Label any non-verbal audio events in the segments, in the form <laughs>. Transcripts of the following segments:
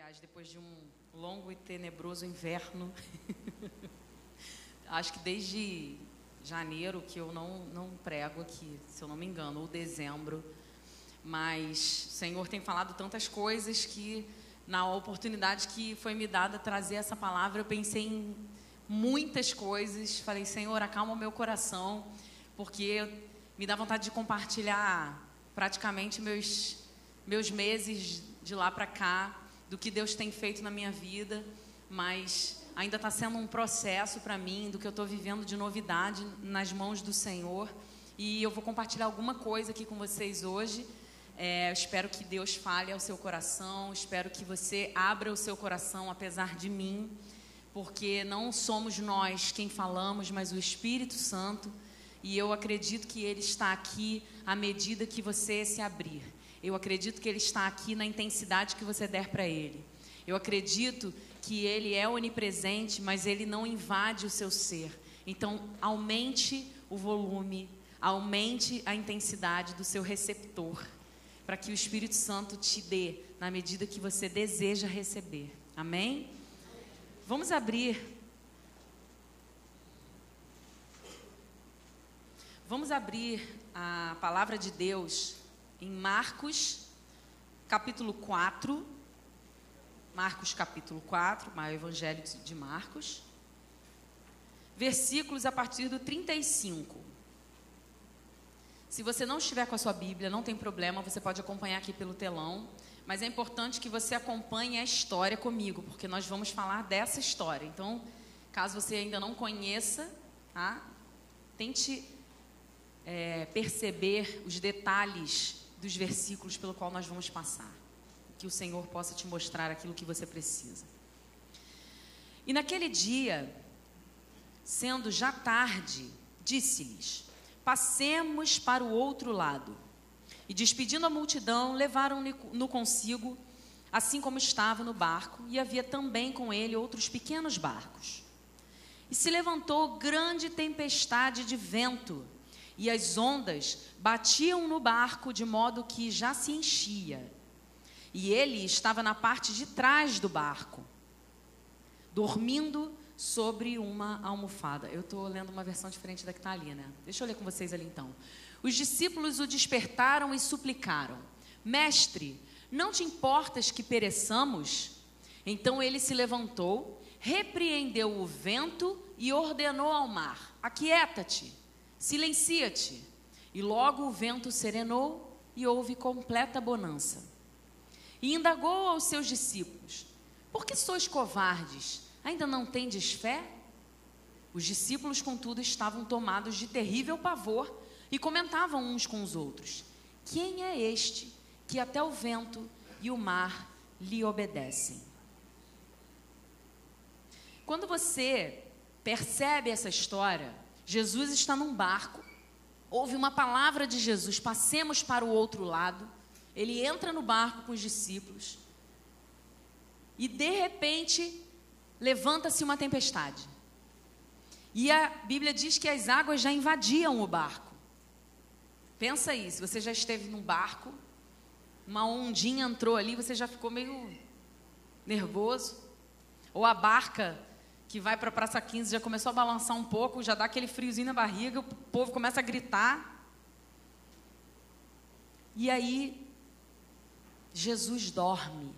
Aliás, depois de um longo e tenebroso inverno, <laughs> acho que desde janeiro que eu não, não prego aqui, se eu não me engano, ou dezembro, mas o Senhor tem falado tantas coisas que na oportunidade que foi me dada trazer essa palavra, eu pensei em muitas coisas, falei, Senhor, acalma o meu coração, porque me dá vontade de compartilhar praticamente meus, meus meses de lá para cá, do que Deus tem feito na minha vida, mas ainda está sendo um processo para mim, do que eu estou vivendo de novidade nas mãos do Senhor. E eu vou compartilhar alguma coisa aqui com vocês hoje. É, espero que Deus fale ao seu coração, espero que você abra o seu coração apesar de mim, porque não somos nós quem falamos, mas o Espírito Santo. E eu acredito que Ele está aqui à medida que você se abrir. Eu acredito que Ele está aqui na intensidade que você der para Ele. Eu acredito que Ele é onipresente, mas Ele não invade o seu ser. Então, aumente o volume, aumente a intensidade do seu receptor, para que o Espírito Santo te dê na medida que você deseja receber. Amém? Vamos abrir. Vamos abrir a palavra de Deus em Marcos, capítulo 4. Marcos, capítulo 4, o Evangelho de Marcos. Versículos a partir do 35. Se você não estiver com a sua Bíblia, não tem problema, você pode acompanhar aqui pelo telão. Mas é importante que você acompanhe a história comigo, porque nós vamos falar dessa história. Então, caso você ainda não conheça, tá? tente é, perceber os detalhes dos versículos pelo qual nós vamos passar. Que o Senhor possa te mostrar aquilo que você precisa. E naquele dia, sendo já tarde, disse-lhes: Passemos para o outro lado. E despedindo a multidão, levaram-no consigo, assim como estava no barco, e havia também com ele outros pequenos barcos. E se levantou grande tempestade de vento, e as ondas batiam no barco de modo que já se enchia. E ele estava na parte de trás do barco, dormindo sobre uma almofada. Eu estou lendo uma versão diferente da que está ali, né? Deixa eu ler com vocês ali então. Os discípulos o despertaram e suplicaram: Mestre, não te importas que pereçamos? Então ele se levantou, repreendeu o vento e ordenou ao mar: Aquieta-te Silencia-te. E logo o vento serenou e houve completa bonança. E indagou aos seus discípulos: Por que sois covardes? Ainda não tendes fé? Os discípulos, contudo, estavam tomados de terrível pavor e comentavam uns com os outros: Quem é este que até o vento e o mar lhe obedecem? Quando você percebe essa história, Jesus está num barco, ouve uma palavra de Jesus, passemos para o outro lado. Ele entra no barco com os discípulos e de repente levanta-se uma tempestade. E a Bíblia diz que as águas já invadiam o barco. Pensa aí, se você já esteve num barco, uma ondinha entrou ali, você já ficou meio nervoso. Ou a barca que vai para a Praça 15 já começou a balançar um pouco, já dá aquele friozinho na barriga, o povo começa a gritar. E aí, Jesus dorme.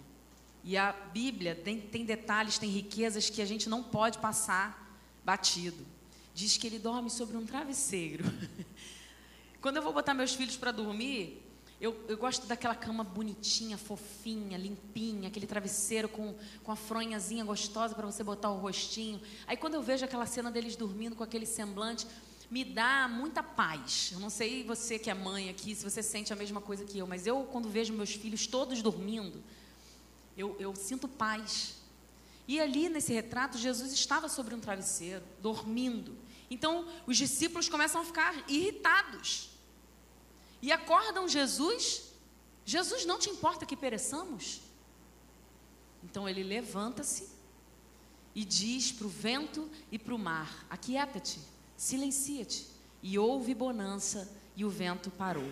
E a Bíblia tem, tem detalhes, tem riquezas que a gente não pode passar batido. Diz que ele dorme sobre um travesseiro. <laughs> Quando eu vou botar meus filhos para dormir, eu, eu, gosto daquela cama bonitinha, fofinha, limpinha, aquele travesseiro com, com a fronhazinha gostosa para você botar o rostinho. Aí quando eu vejo aquela cena deles dormindo com aquele semblante, me dá muita paz. Eu não sei você que é mãe aqui, se você sente a mesma coisa que eu, mas eu, quando vejo meus filhos todos dormindo, eu, eu sinto paz. E ali nesse retrato, Jesus estava sobre um travesseiro, dormindo. Então, os discípulos começam a ficar irritados e acordam Jesus. Jesus, não te importa que pereçamos? Então ele levanta-se e diz para o vento e para o mar: Aquieta-te, silencia-te. E houve bonança e o vento parou.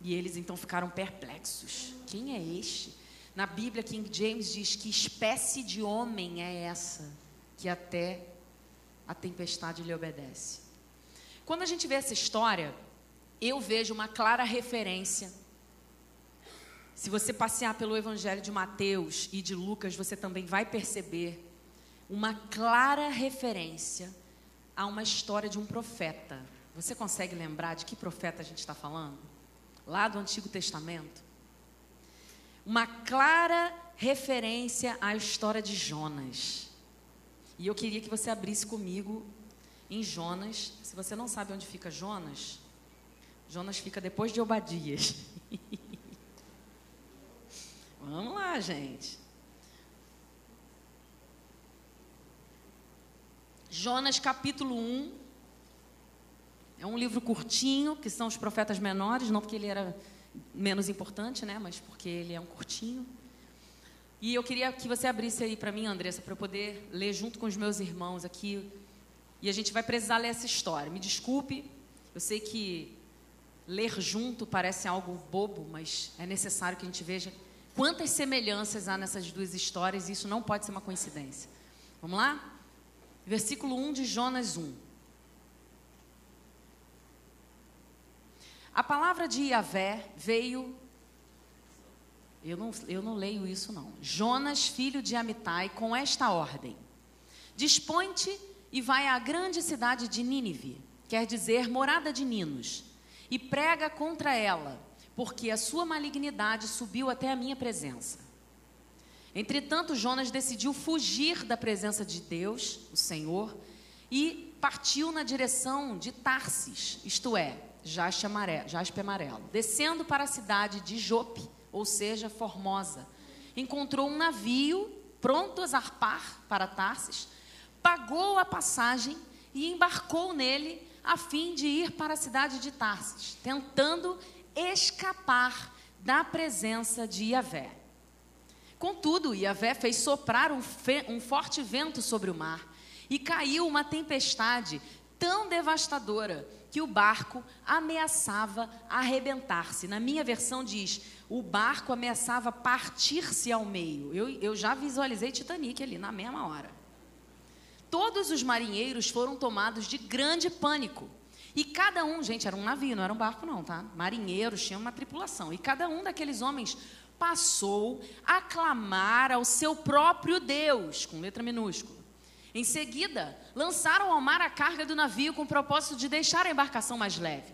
E eles então ficaram perplexos: Quem é este? Na Bíblia, King James diz que espécie de homem é essa que até a tempestade lhe obedece. Quando a gente vê essa história, eu vejo uma clara referência. Se você passear pelo Evangelho de Mateus e de Lucas, você também vai perceber uma clara referência a uma história de um profeta. Você consegue lembrar de que profeta a gente está falando? Lá do Antigo Testamento? Uma clara referência à história de Jonas. E eu queria que você abrisse comigo em Jonas. Se você não sabe onde fica Jonas, Jonas fica depois de Obadias. <laughs> Vamos lá, gente. Jonas capítulo 1. É um livro curtinho, que são os profetas menores, não porque ele era menos importante, né, mas porque ele é um curtinho. E eu queria que você abrisse aí para mim, Andressa, para eu poder ler junto com os meus irmãos aqui. E a gente vai precisar ler essa história. Me desculpe, eu sei que ler junto parece algo bobo, mas é necessário que a gente veja quantas semelhanças há nessas duas histórias e isso não pode ser uma coincidência. Vamos lá? Versículo 1 de Jonas 1. A palavra de Yahvé veio. Eu não, eu não leio isso, não. Jonas, filho de Amitai, com esta ordem: Dispõe-te e vai à grande cidade de Nínive, quer dizer, morada de Ninos, e prega contra ela, porque a sua malignidade subiu até a minha presença. Entretanto, Jonas decidiu fugir da presença de Deus, o Senhor, e partiu na direção de Tarsis, isto é, jaspe amarelo, jaspe amarelo. Descendo para a cidade de Jope, ou seja, Formosa, encontrou um navio pronto a zarpar para Tarsis, pagou a passagem e embarcou nele a fim de ir para a cidade de Tarsis, tentando escapar da presença de Yahvé. Contudo, Yahvé fez soprar um, um forte vento sobre o mar e caiu uma tempestade tão devastadora que o barco ameaçava arrebentar-se. Na minha versão diz: o barco ameaçava partir-se ao meio. Eu, eu já visualizei Titanic ali na mesma hora. Todos os marinheiros foram tomados de grande pânico. E cada um, gente, era um navio, não era um barco, não, tá? Marinheiros tinham uma tripulação. E cada um daqueles homens passou a clamar ao seu próprio Deus, com letra minúscula. Em seguida, lançaram ao mar a carga do navio com o propósito de deixar a embarcação mais leve.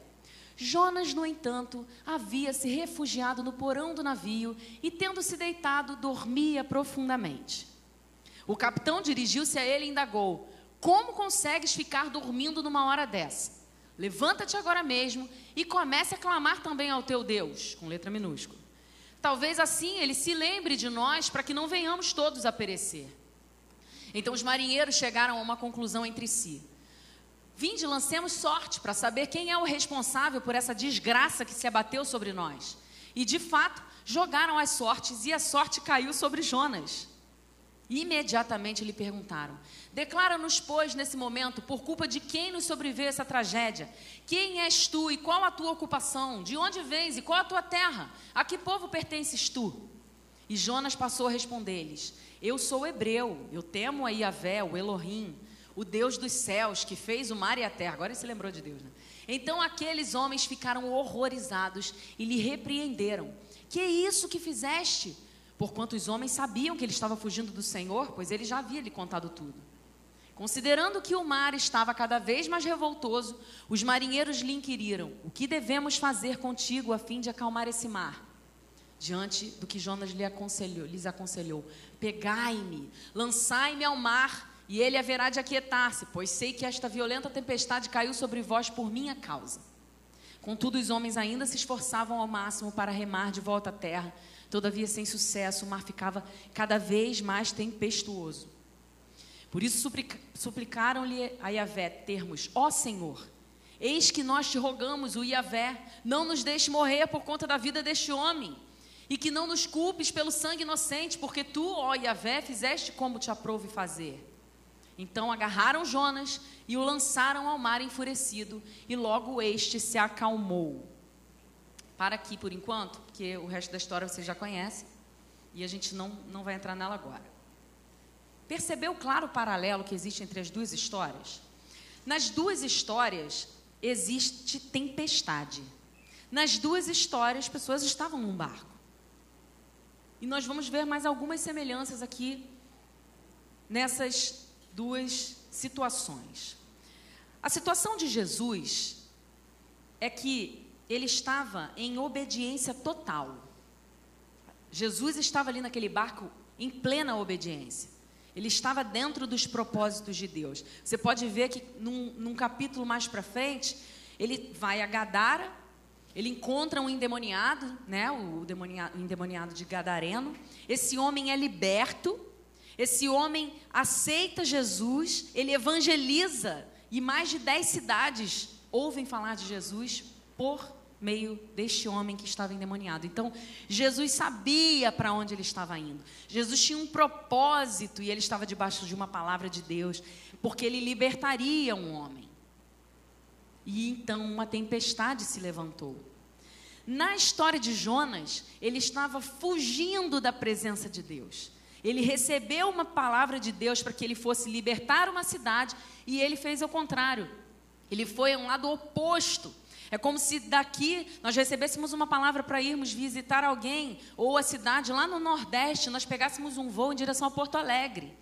Jonas, no entanto, havia se refugiado no porão do navio e, tendo se deitado, dormia profundamente. O capitão dirigiu-se a ele e indagou: Como consegues ficar dormindo numa hora dessa? Levanta-te agora mesmo e comece a clamar também ao teu Deus, com letra minúscula. Talvez assim ele se lembre de nós para que não venhamos todos a perecer. Então os marinheiros chegaram a uma conclusão entre si. Vinde, lancemos sorte para saber quem é o responsável por essa desgraça que se abateu sobre nós. E de fato, jogaram as sortes e a sorte caiu sobre Jonas. Imediatamente lhe perguntaram: Declara-nos, pois, nesse momento, por culpa de quem nos sobreveio essa tragédia? Quem és tu e qual a tua ocupação? De onde vens e qual a tua terra? A que povo pertences tu? E Jonas passou a responder-lhes: Eu sou hebreu, eu temo a Iavé, o Elohim, o Deus dos céus, que fez o mar e a terra. Agora ele se lembrou de Deus, né? Então aqueles homens ficaram horrorizados e lhe repreenderam: Que é isso que fizeste? Porquanto os homens sabiam que ele estava fugindo do Senhor, pois ele já havia lhe contado tudo. Considerando que o mar estava cada vez mais revoltoso, os marinheiros lhe inquiriram: O que devemos fazer contigo a fim de acalmar esse mar? Diante do que Jonas lhe aconselhou, lhes aconselhou: Pegai-me, lançai-me ao mar, e ele haverá de aquietar-se, pois sei que esta violenta tempestade caiu sobre vós por minha causa. Contudo, os homens ainda se esforçavam ao máximo para remar de volta à terra, Todavia, sem sucesso, o mar ficava cada vez mais tempestuoso. Por isso suplicaram-lhe a Yahvé termos: Ó Senhor, eis que nós te rogamos, o Yahvé, não nos deixe morrer por conta da vida deste homem, e que não nos culpes pelo sangue inocente, porque tu, ó Yahvé, fizeste como te aprouve fazer. Então agarraram Jonas e o lançaram ao mar enfurecido, e logo este se acalmou para aqui por enquanto, porque o resto da história você já conhece. e a gente não, não vai entrar nela agora. Percebeu claro o paralelo que existe entre as duas histórias? Nas duas histórias existe tempestade. Nas duas histórias, pessoas estavam num barco. E nós vamos ver mais algumas semelhanças aqui nessas duas situações. A situação de Jesus é que ele estava em obediência total. Jesus estava ali naquele barco em plena obediência. Ele estava dentro dos propósitos de Deus. Você pode ver que num, num capítulo mais para frente, ele vai a Gadara, ele encontra um endemoniado, né, o, demoniado, o endemoniado de Gadareno. Esse homem é liberto, esse homem aceita Jesus, ele evangeliza, e mais de dez cidades ouvem falar de Jesus por meio deste homem que estava endemoniado. Então, Jesus sabia para onde ele estava indo. Jesus tinha um propósito e ele estava debaixo de uma palavra de Deus, porque ele libertaria um homem. E então uma tempestade se levantou. Na história de Jonas, ele estava fugindo da presença de Deus. Ele recebeu uma palavra de Deus para que ele fosse libertar uma cidade e ele fez o contrário. Ele foi a um lado oposto. É como se daqui nós recebêssemos uma palavra para irmos visitar alguém ou a cidade lá no Nordeste, nós pegássemos um voo em direção a Porto Alegre.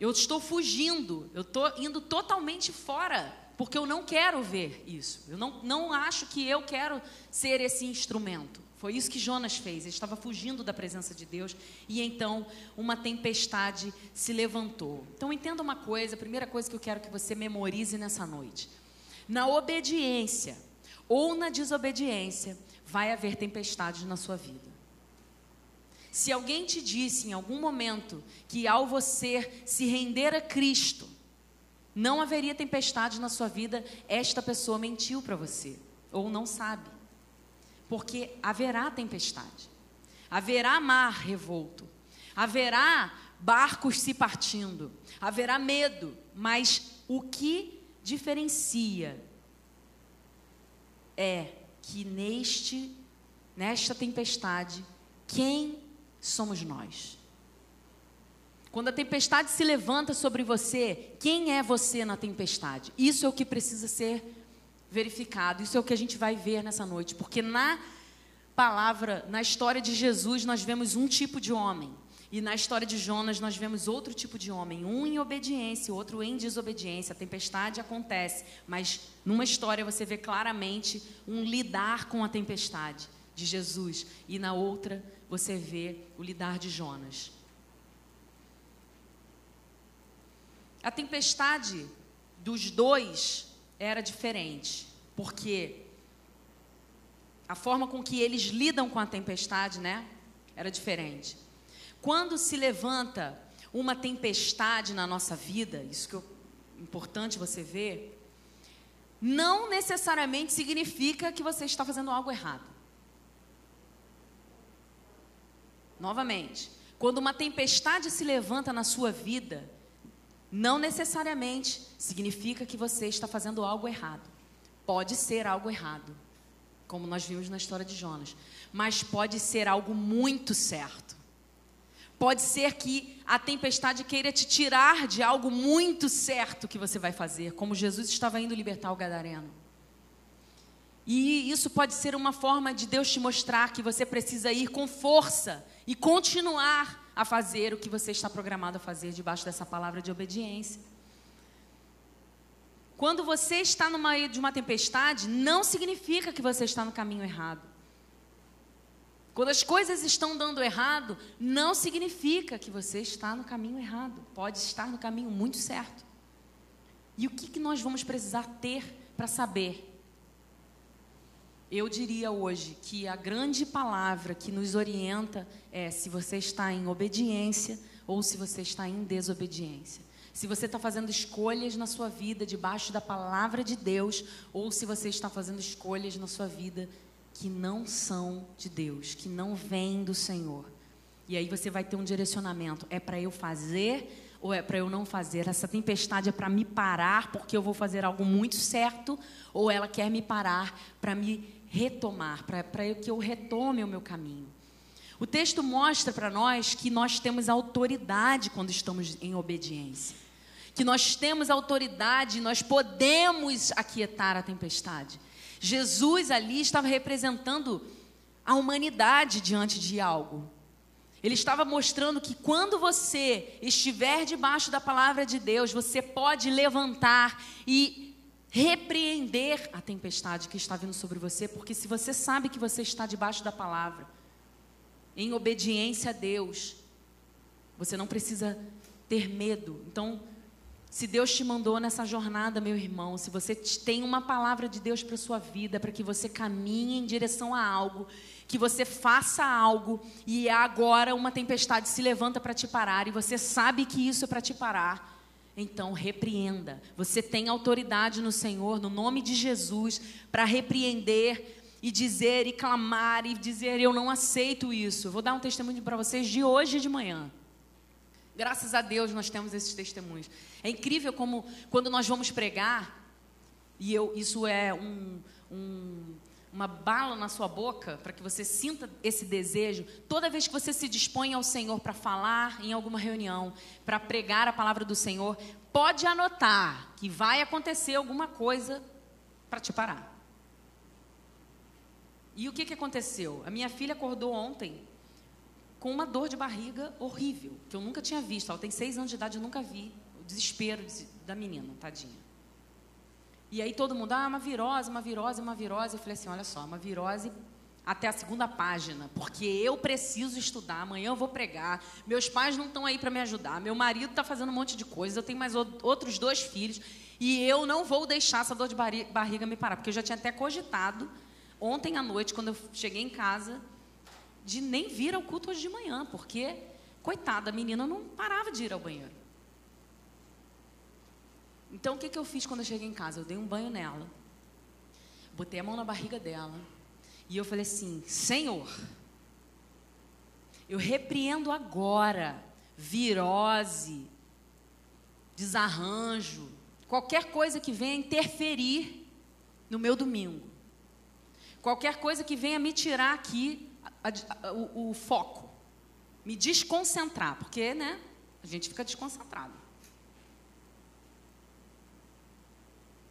Eu estou fugindo, eu estou indo totalmente fora, porque eu não quero ver isso. Eu não, não acho que eu quero ser esse instrumento. Foi isso que Jonas fez. Ele estava fugindo da presença de Deus e então uma tempestade se levantou. Então entenda uma coisa, a primeira coisa que eu quero que você memorize nessa noite. Na obediência ou na desobediência, vai haver tempestades na sua vida. Se alguém te disse em algum momento que ao você se render a Cristo, não haveria tempestade na sua vida, esta pessoa mentiu para você ou não sabe porque haverá tempestade, haverá mar revolto, haverá barcos se partindo, haverá medo, mas o que diferencia é que neste nesta tempestade, quem somos nós? Quando a tempestade se levanta sobre você, quem é você na tempestade? Isso é o que precisa ser verificado. Isso é o que a gente vai ver nessa noite, porque na palavra, na história de Jesus, nós vemos um tipo de homem. E na história de Jonas, nós vemos outro tipo de homem, um em obediência, outro em desobediência. A tempestade acontece, mas numa história você vê claramente um lidar com a tempestade de Jesus, e na outra você vê o lidar de Jonas. A tempestade dos dois era diferente, porque a forma com que eles lidam com a tempestade, né, era diferente. Quando se levanta uma tempestade na nossa vida, isso que é importante você ver, não necessariamente significa que você está fazendo algo errado. Novamente, quando uma tempestade se levanta na sua vida, não necessariamente significa que você está fazendo algo errado. Pode ser algo errado, como nós vimos na história de Jonas, mas pode ser algo muito certo. Pode ser que a tempestade queira te tirar de algo muito certo que você vai fazer, como Jesus estava indo libertar o gadareno. E isso pode ser uma forma de Deus te mostrar que você precisa ir com força e continuar a fazer o que você está programado a fazer debaixo dessa palavra de obediência. Quando você está no meio de uma tempestade, não significa que você está no caminho errado. Quando as coisas estão dando errado, não significa que você está no caminho errado. Pode estar no caminho muito certo. E o que, que nós vamos precisar ter para saber eu diria hoje que a grande palavra que nos orienta é se você está em obediência ou se você está em desobediência. Se você está fazendo escolhas na sua vida debaixo da palavra de Deus ou se você está fazendo escolhas na sua vida que não são de Deus, que não vêm do Senhor. E aí você vai ter um direcionamento: é para eu fazer ou é para eu não fazer? Essa tempestade é para me parar porque eu vou fazer algo muito certo ou ela quer me parar para me retomar, para que eu retome o meu caminho. O texto mostra para nós que nós temos autoridade quando estamos em obediência. Que nós temos autoridade, nós podemos aquietar a tempestade. Jesus ali estava representando a humanidade diante de algo. Ele estava mostrando que quando você estiver debaixo da palavra de Deus, você pode levantar e repreender a tempestade que está vindo sobre você, porque se você sabe que você está debaixo da palavra, em obediência a Deus, você não precisa ter medo. Então, se Deus te mandou nessa jornada, meu irmão, se você tem uma palavra de Deus para sua vida, para que você caminhe em direção a algo, que você faça algo e agora uma tempestade se levanta para te parar e você sabe que isso é para te parar, então repreenda. Você tem autoridade no Senhor, no nome de Jesus, para repreender e dizer e clamar e dizer: Eu não aceito isso. Vou dar um testemunho para vocês de hoje de manhã. Graças a Deus nós temos esses testemunhos. É incrível como quando nós vamos pregar, e eu, isso é um, um, uma bala na sua boca, para que você sinta esse desejo, toda vez que você se dispõe ao Senhor para falar em alguma reunião, para pregar a palavra do Senhor, pode anotar que vai acontecer alguma coisa para te parar. E o que, que aconteceu? A minha filha acordou ontem com uma dor de barriga horrível, que eu nunca tinha visto. Ela tem seis anos de idade, eu nunca vi o desespero da menina, tadinha. E aí todo mundo, ah, uma virose, uma virose, uma virose. Eu falei assim, olha só, uma virose até a segunda página, porque eu preciso estudar, amanhã eu vou pregar, meus pais não estão aí para me ajudar, meu marido está fazendo um monte de coisas, eu tenho mais outros dois filhos, e eu não vou deixar essa dor de barriga me parar, porque eu já tinha até cogitado, ontem à noite, quando eu cheguei em casa, de nem vir ao culto hoje de manhã, porque, coitada, a menina não parava de ir ao banheiro. Então, o que, que eu fiz quando eu cheguei em casa? Eu dei um banho nela, botei a mão na barriga dela, e eu falei assim: Senhor, eu repreendo agora virose, desarranjo, qualquer coisa que venha interferir no meu domingo, qualquer coisa que venha me tirar aqui a, o, o foco, me desconcentrar, porque, né, a gente fica desconcentrado.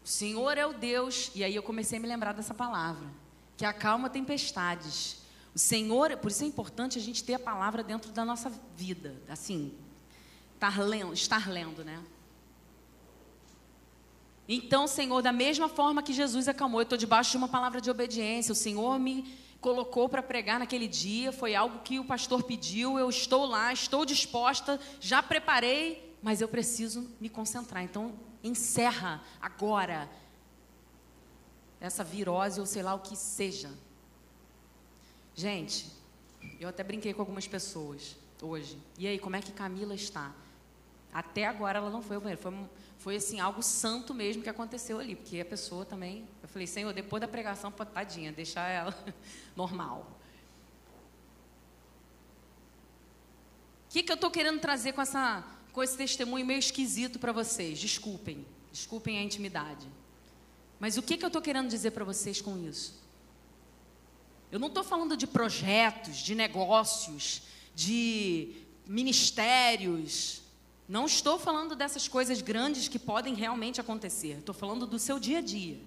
O Senhor é o Deus, e aí eu comecei a me lembrar dessa palavra, que acalma tempestades. O Senhor, por isso é importante a gente ter a palavra dentro da nossa vida, assim, estar lendo, estar lendo, né? Então, Senhor, da mesma forma que Jesus acalmou, eu estou debaixo de uma palavra de obediência. O Senhor me colocou para pregar naquele dia, foi algo que o pastor pediu, eu estou lá, estou disposta, já preparei, mas eu preciso me concentrar. Então, encerra agora essa virose ou sei lá o que seja. Gente, eu até brinquei com algumas pessoas hoje. E aí, como é que Camila está? Até agora ela não foi ao banheiro. Foi, foi assim, algo santo mesmo que aconteceu ali, porque a pessoa também. Eu falei, Senhor, depois da pregação, tadinha, deixar ela <laughs> normal. O que, que eu estou querendo trazer com, essa, com esse testemunho meio esquisito para vocês? Desculpem, desculpem a intimidade. Mas o que, que eu estou querendo dizer para vocês com isso? Eu não estou falando de projetos, de negócios, de ministérios. Não estou falando dessas coisas grandes que podem realmente acontecer. Estou falando do seu dia a dia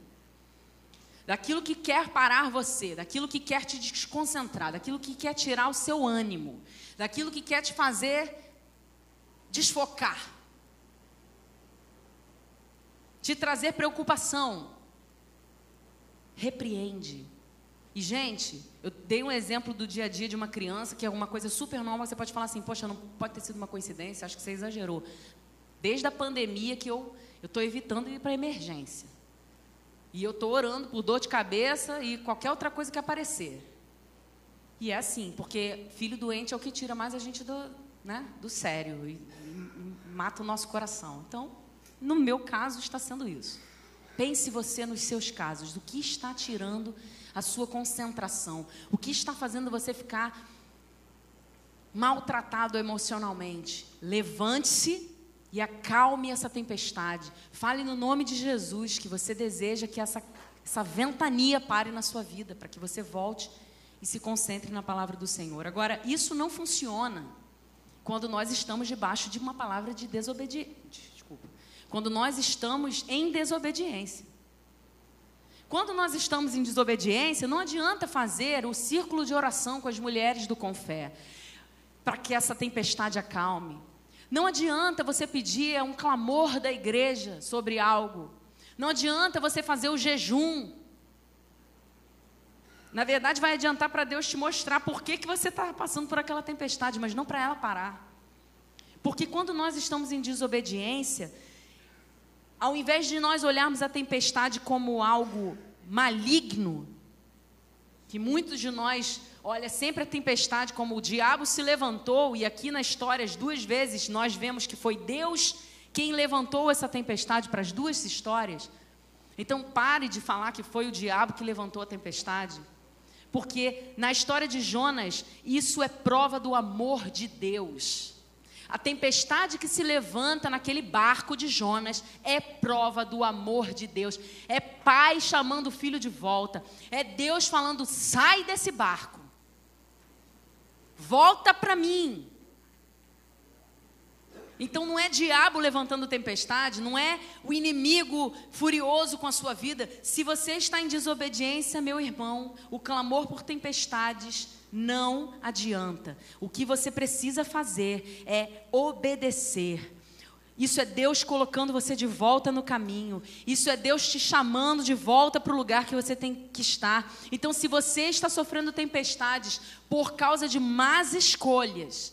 daquilo que quer parar você, daquilo que quer te desconcentrar, daquilo que quer tirar o seu ânimo, daquilo que quer te fazer desfocar, te trazer preocupação. Repreende. E, gente, eu dei um exemplo do dia a dia de uma criança que é uma coisa super nova. Você pode falar assim, poxa, não pode ter sido uma coincidência, acho que você exagerou. Desde a pandemia que eu estou evitando ir para emergência. E eu estou orando por dor de cabeça e qualquer outra coisa que aparecer. E é assim, porque filho doente é o que tira mais a gente do, né, do sério e, e mata o nosso coração. Então, no meu caso, está sendo isso. Pense você nos seus casos, do que está tirando a sua concentração, o que está fazendo você ficar maltratado emocionalmente. Levante-se e acalme essa tempestade. Fale no nome de Jesus que você deseja que essa essa ventania pare na sua vida, para que você volte e se concentre na palavra do Senhor. Agora, isso não funciona quando nós estamos debaixo de uma palavra de desobediência. Desculpa. Quando nós estamos em desobediência. Quando nós estamos em desobediência, não adianta fazer o círculo de oração com as mulheres do Confé, para que essa tempestade acalme. Não adianta você pedir um clamor da igreja sobre algo. Não adianta você fazer o jejum. Na verdade, vai adiantar para Deus te mostrar por que, que você está passando por aquela tempestade, mas não para ela parar. Porque quando nós estamos em desobediência, ao invés de nós olharmos a tempestade como algo maligno, que muitos de nós olha sempre a tempestade como o diabo se levantou e aqui na história as duas vezes nós vemos que foi Deus quem levantou essa tempestade para as duas histórias. Então pare de falar que foi o diabo que levantou a tempestade. Porque na história de Jonas, isso é prova do amor de Deus. A tempestade que se levanta naquele barco de Jonas é prova do amor de Deus. É pai chamando o filho de volta. É Deus falando: sai desse barco. Volta para mim. Então não é diabo levantando tempestade, não é o inimigo furioso com a sua vida. Se você está em desobediência, meu irmão, o clamor por tempestades não adianta. O que você precisa fazer é obedecer. Isso é Deus colocando você de volta no caminho. Isso é Deus te chamando de volta para o lugar que você tem que estar. Então, se você está sofrendo tempestades por causa de más escolhas,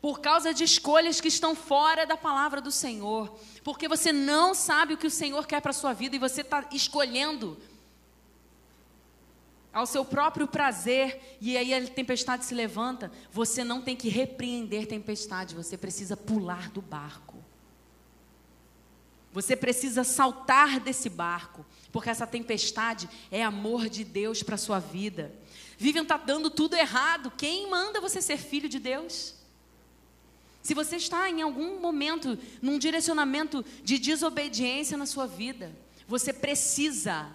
por causa de escolhas que estão fora da palavra do Senhor, porque você não sabe o que o Senhor quer para a sua vida e você está escolhendo ao seu próprio prazer, e aí a tempestade se levanta, você não tem que repreender tempestade, você precisa pular do barco. Você precisa saltar desse barco, porque essa tempestade é amor de Deus para sua vida. Vivian está dando tudo errado. Quem manda você ser filho de Deus? Se você está em algum momento num direcionamento de desobediência na sua vida, você precisa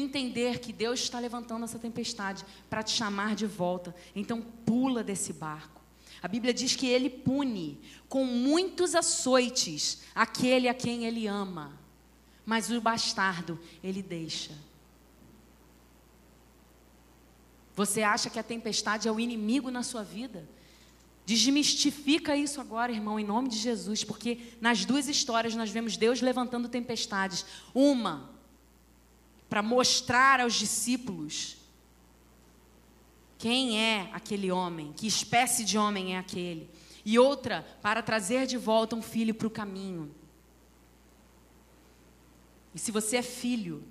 entender que Deus está levantando essa tempestade para te chamar de volta. Então pula desse barco. A Bíblia diz que ele pune com muitos açoites aquele a quem ele ama, mas o bastardo ele deixa. Você acha que a tempestade é o inimigo na sua vida? Desmistifica isso agora, irmão, em nome de Jesus, porque nas duas histórias nós vemos Deus levantando tempestades. Uma, para mostrar aos discípulos quem é aquele homem, que espécie de homem é aquele. E outra, para trazer de volta um filho para o caminho. E se você é filho,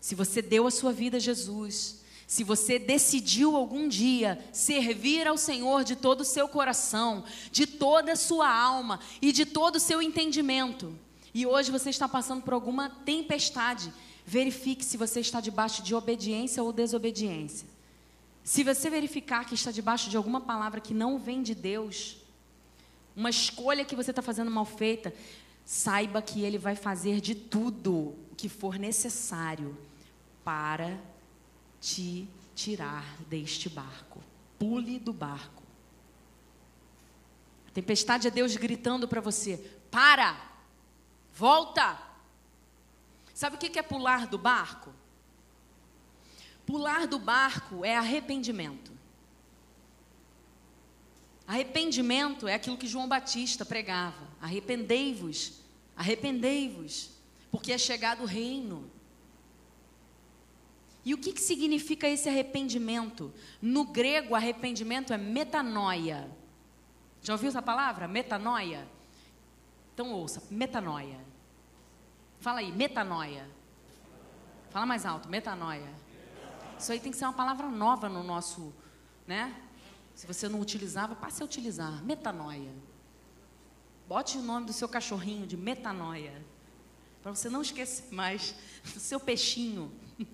se você deu a sua vida a Jesus, se você decidiu algum dia servir ao Senhor de todo o seu coração, de toda a sua alma e de todo o seu entendimento, e hoje você está passando por alguma tempestade, verifique se você está debaixo de obediência ou desobediência. Se você verificar que está debaixo de alguma palavra que não vem de Deus, uma escolha que você está fazendo mal feita, saiba que Ele vai fazer de tudo o que for necessário para te tirar deste barco. Pule do barco. A tempestade é Deus gritando para você: para, volta. Sabe o que é pular do barco? Pular do barco é arrependimento. Arrependimento é aquilo que João Batista pregava: arrependei-vos, arrependei-vos, porque é chegado o reino. E o que, que significa esse arrependimento? No grego, arrependimento é metanoia. Já ouviu essa palavra? Metanoia? Então ouça, metanoia. Fala aí, metanoia. Fala mais alto, metanoia. Isso aí tem que ser uma palavra nova no nosso, né? Se você não utilizava, passe a utilizar. Metanoia. Bote o nome do seu cachorrinho de metanoia. Para você não esquecer mais do seu peixinho. <laughs>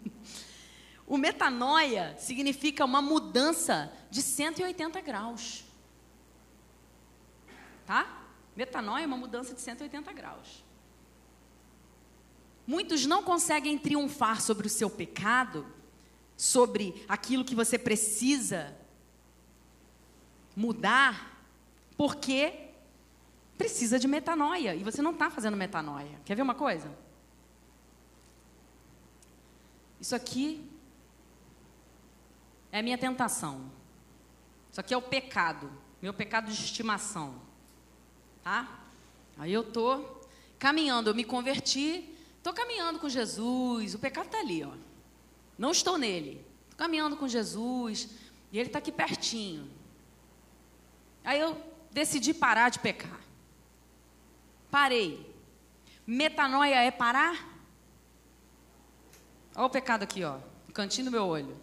O metanoia significa uma mudança de 180 graus. Tá? Metanoia é uma mudança de 180 graus. Muitos não conseguem triunfar sobre o seu pecado, sobre aquilo que você precisa mudar, porque precisa de metanoia e você não está fazendo metanoia. Quer ver uma coisa? Isso aqui é a minha tentação. Isso aqui é o pecado, meu pecado de estimação. Tá? Aí eu tô caminhando, eu me converti, estou caminhando com Jesus, o pecado está ali, ó. Não estou nele. Estou caminhando com Jesus e ele está aqui pertinho. Aí eu decidi parar de pecar. Parei. Metanoia é parar? Olha o pecado aqui, ó, no cantinho do meu olho.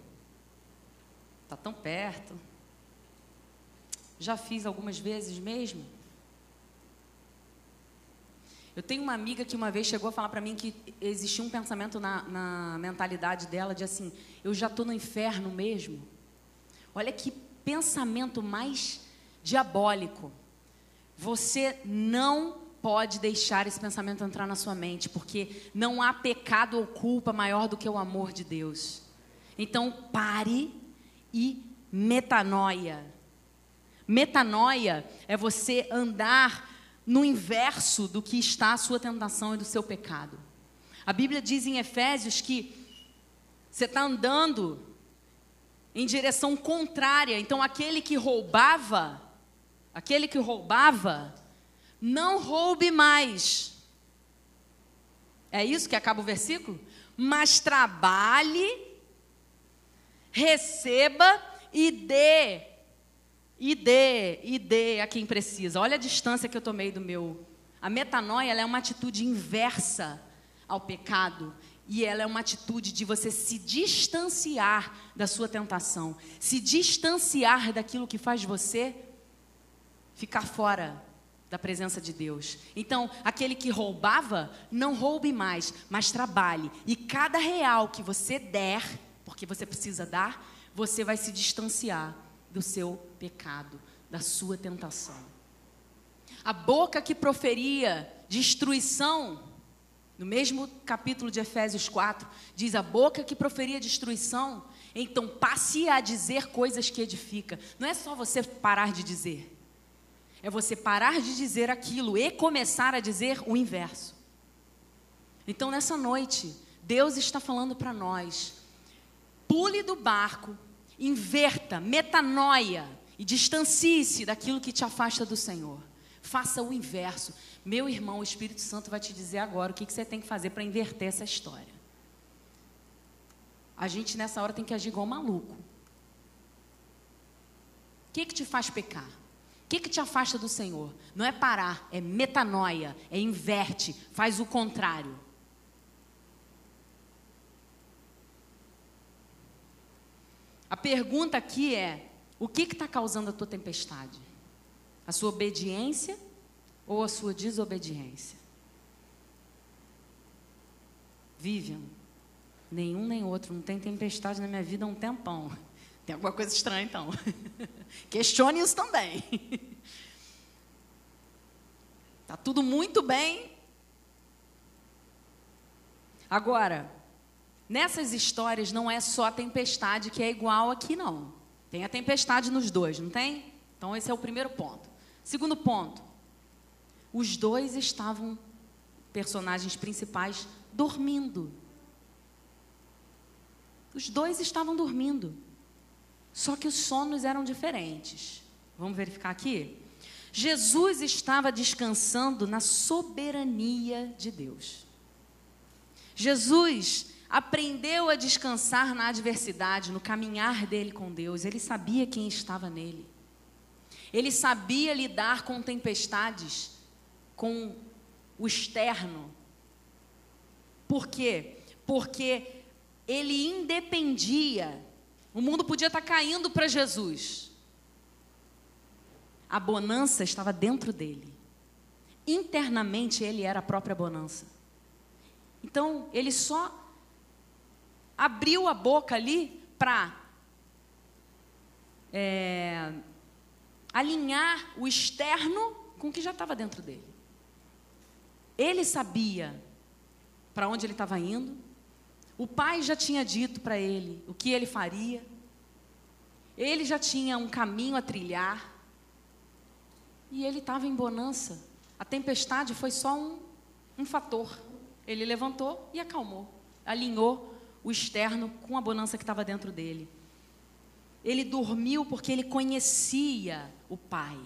Está tão perto. Já fiz algumas vezes mesmo. Eu tenho uma amiga que uma vez chegou a falar para mim que existia um pensamento na, na mentalidade dela de assim: eu já estou no inferno mesmo. Olha que pensamento mais diabólico. Você não pode deixar esse pensamento entrar na sua mente, porque não há pecado ou culpa maior do que o amor de Deus. Então, pare e metanoia. Metanoia é você andar no inverso do que está a sua tentação e do seu pecado. A Bíblia diz em Efésios que você está andando em direção contrária. Então, aquele que roubava, aquele que roubava, não roube mais. É isso que acaba o versículo? Mas trabalhe, receba e dê. E dê, e dê a quem precisa. Olha a distância que eu tomei do meu. A metanoia é uma atitude inversa ao pecado. E ela é uma atitude de você se distanciar da sua tentação, se distanciar daquilo que faz você ficar fora da presença de Deus. Então, aquele que roubava, não roube mais, mas trabalhe. E cada real que você der, porque você precisa dar, você vai se distanciar do seu pecado, da sua tentação. A boca que proferia destruição, no mesmo capítulo de Efésios 4, diz: a boca que proferia destruição, então passe a dizer coisas que edificam. Não é só você parar de dizer. É você parar de dizer aquilo e começar a dizer o inverso. Então, nessa noite, Deus está falando para nós: pule do barco, inverta, metanoia e distancie-se daquilo que te afasta do Senhor. Faça o inverso. Meu irmão, o Espírito Santo vai te dizer agora o que, que você tem que fazer para inverter essa história. A gente nessa hora tem que agir igual maluco. O que, que te faz pecar? O que, que te afasta do Senhor? Não é parar, é metanoia, é inverte, faz o contrário. A pergunta aqui é: o que está causando a tua tempestade? A sua obediência ou a sua desobediência? Vivian, nenhum nem outro, não tem tempestade na minha vida há um tempão. <laughs> Tem alguma coisa estranha então. <laughs> Questione isso também. Está <laughs> tudo muito bem. Agora, nessas histórias não é só a tempestade que é igual aqui, não. Tem a tempestade nos dois, não tem? Então, esse é o primeiro ponto. Segundo ponto, os dois estavam, personagens principais, dormindo. Os dois estavam dormindo. Só que os sonos eram diferentes. Vamos verificar aqui? Jesus estava descansando na soberania de Deus. Jesus aprendeu a descansar na adversidade, no caminhar dele com Deus. Ele sabia quem estava nele. Ele sabia lidar com tempestades, com o externo. Por quê? Porque ele independia o mundo podia estar caindo para Jesus. A bonança estava dentro dele. Internamente ele era a própria bonança. Então ele só abriu a boca ali para é, alinhar o externo com o que já estava dentro dele. Ele sabia para onde ele estava indo. O pai já tinha dito para ele o que ele faria. Ele já tinha um caminho a trilhar. E ele estava em bonança. A tempestade foi só um, um fator. Ele levantou e acalmou, alinhou o externo com a bonança que estava dentro dele. Ele dormiu porque ele conhecia o Pai.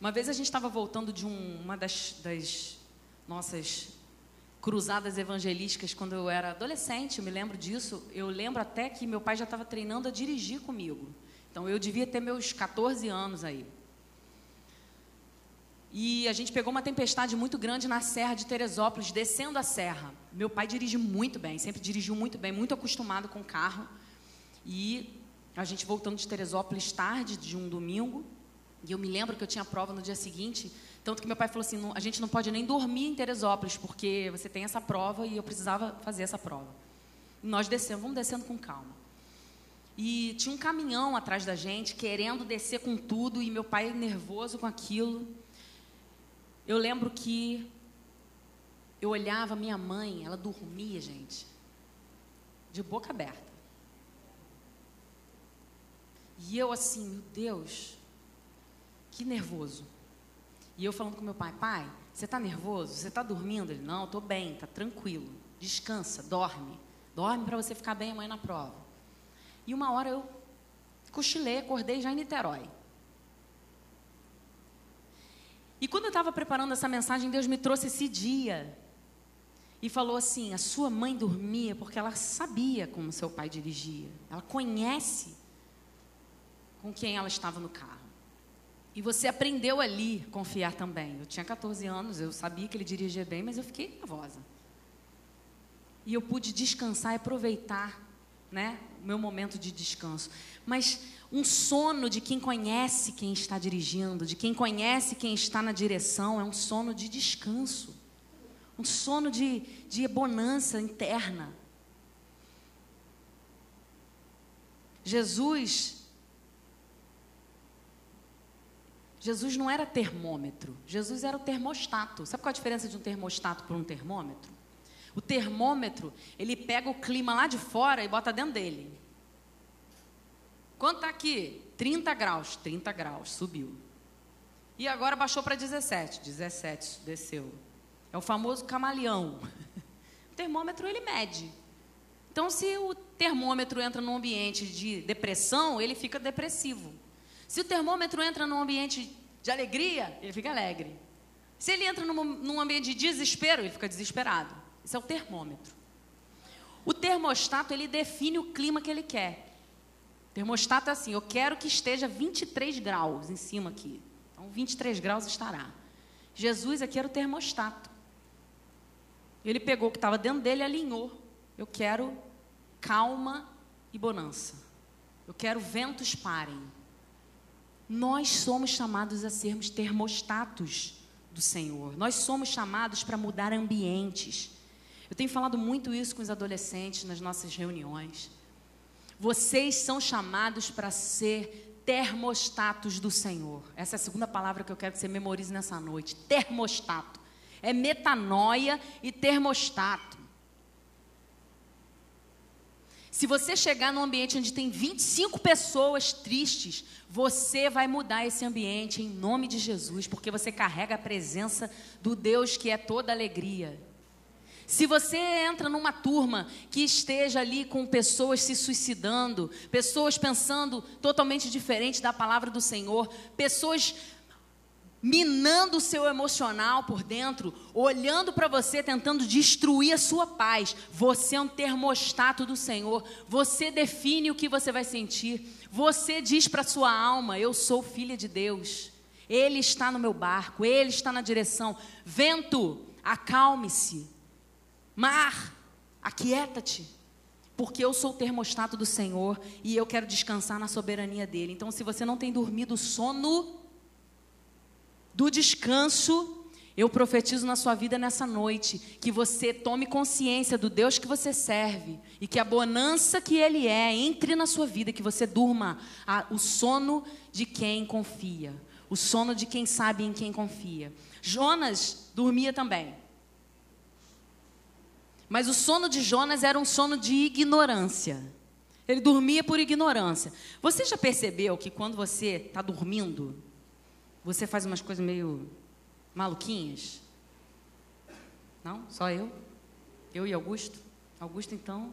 Uma vez a gente estava voltando de um, uma das, das nossas cruzadas evangelísticas quando eu era adolescente, eu me lembro disso. Eu lembro até que meu pai já estava treinando a dirigir comigo. Então eu devia ter meus 14 anos aí. E a gente pegou uma tempestade muito grande na Serra de Teresópolis, descendo a serra. Meu pai dirige muito bem, sempre dirigiu muito bem, muito acostumado com carro. E a gente voltando de Teresópolis tarde de um domingo, e eu me lembro que eu tinha prova no dia seguinte, tanto que meu pai falou assim: a gente não pode nem dormir em Teresópolis, porque você tem essa prova e eu precisava fazer essa prova. E nós descemos, vamos descendo com calma. E tinha um caminhão atrás da gente, querendo descer com tudo, e meu pai nervoso com aquilo. Eu lembro que eu olhava minha mãe, ela dormia, gente, de boca aberta. E eu assim, meu Deus, que nervoso. E eu falando com meu pai, pai, você está nervoso? Você está dormindo? Ele, não, estou bem, está tranquilo. Descansa, dorme. Dorme para você ficar bem amanhã na prova. E uma hora eu cochilei, acordei já em Niterói. E quando eu estava preparando essa mensagem, Deus me trouxe esse dia. E falou assim: a sua mãe dormia porque ela sabia como seu pai dirigia. Ela conhece com quem ela estava no carro. E você aprendeu ali confiar também. Eu tinha 14 anos, eu sabia que ele dirigia bem, mas eu fiquei nervosa. E eu pude descansar e aproveitar né, o meu momento de descanso. Mas um sono de quem conhece quem está dirigindo, de quem conhece quem está na direção, é um sono de descanso, um sono de, de bonança interna. Jesus, Jesus não era termômetro, Jesus era o termostato. Sabe qual a diferença de um termostato para um termômetro? O termômetro, ele pega o clima lá de fora e bota dentro dele. Quanto está aqui? 30 graus. 30 graus, subiu. E agora baixou para 17. 17, desceu. É o famoso camaleão. <laughs> O termômetro ele mede. Então, se o termômetro entra num ambiente de depressão, ele fica depressivo. Se o termômetro entra num ambiente de alegria, ele fica alegre. Se ele entra num, num ambiente de desespero, ele fica desesperado. Esse é o termômetro. O termostato, ele define o clima que ele quer. Termostato é assim, eu quero que esteja 23 graus em cima aqui. Então, 23 graus estará. Jesus aqui era o termostato. Ele pegou o que estava dentro dele e alinhou. Eu quero calma e bonança. Eu quero ventos parem. Nós somos chamados a sermos termostatos do Senhor. Nós somos chamados para mudar ambientes. Eu tenho falado muito isso com os adolescentes nas nossas reuniões. Vocês são chamados para ser termostatos do Senhor. Essa é a segunda palavra que eu quero que você memorize nessa noite. Termostato. É metanoia e termostato. Se você chegar num ambiente onde tem 25 pessoas tristes, você vai mudar esse ambiente em nome de Jesus, porque você carrega a presença do Deus que é toda alegria. Se você entra numa turma que esteja ali com pessoas se suicidando, pessoas pensando totalmente diferente da palavra do Senhor, pessoas minando o seu emocional por dentro, olhando para você, tentando destruir a sua paz. Você é um termostato do Senhor. Você define o que você vai sentir. Você diz para sua alma: Eu sou filha de Deus. Ele está no meu barco, ele está na direção. Vento, acalme-se. Mar, aquieta-te, porque eu sou o termostato do Senhor e eu quero descansar na soberania dele. Então, se você não tem dormido o sono do descanso, eu profetizo na sua vida nessa noite que você tome consciência do Deus que você serve e que a bonança que Ele é entre na sua vida, que você durma a, o sono de quem confia, o sono de quem sabe em quem confia. Jonas dormia também. Mas o sono de Jonas era um sono de ignorância. Ele dormia por ignorância. Você já percebeu que quando você está dormindo, você faz umas coisas meio maluquinhas? Não? Só eu? Eu e Augusto? Augusto, então.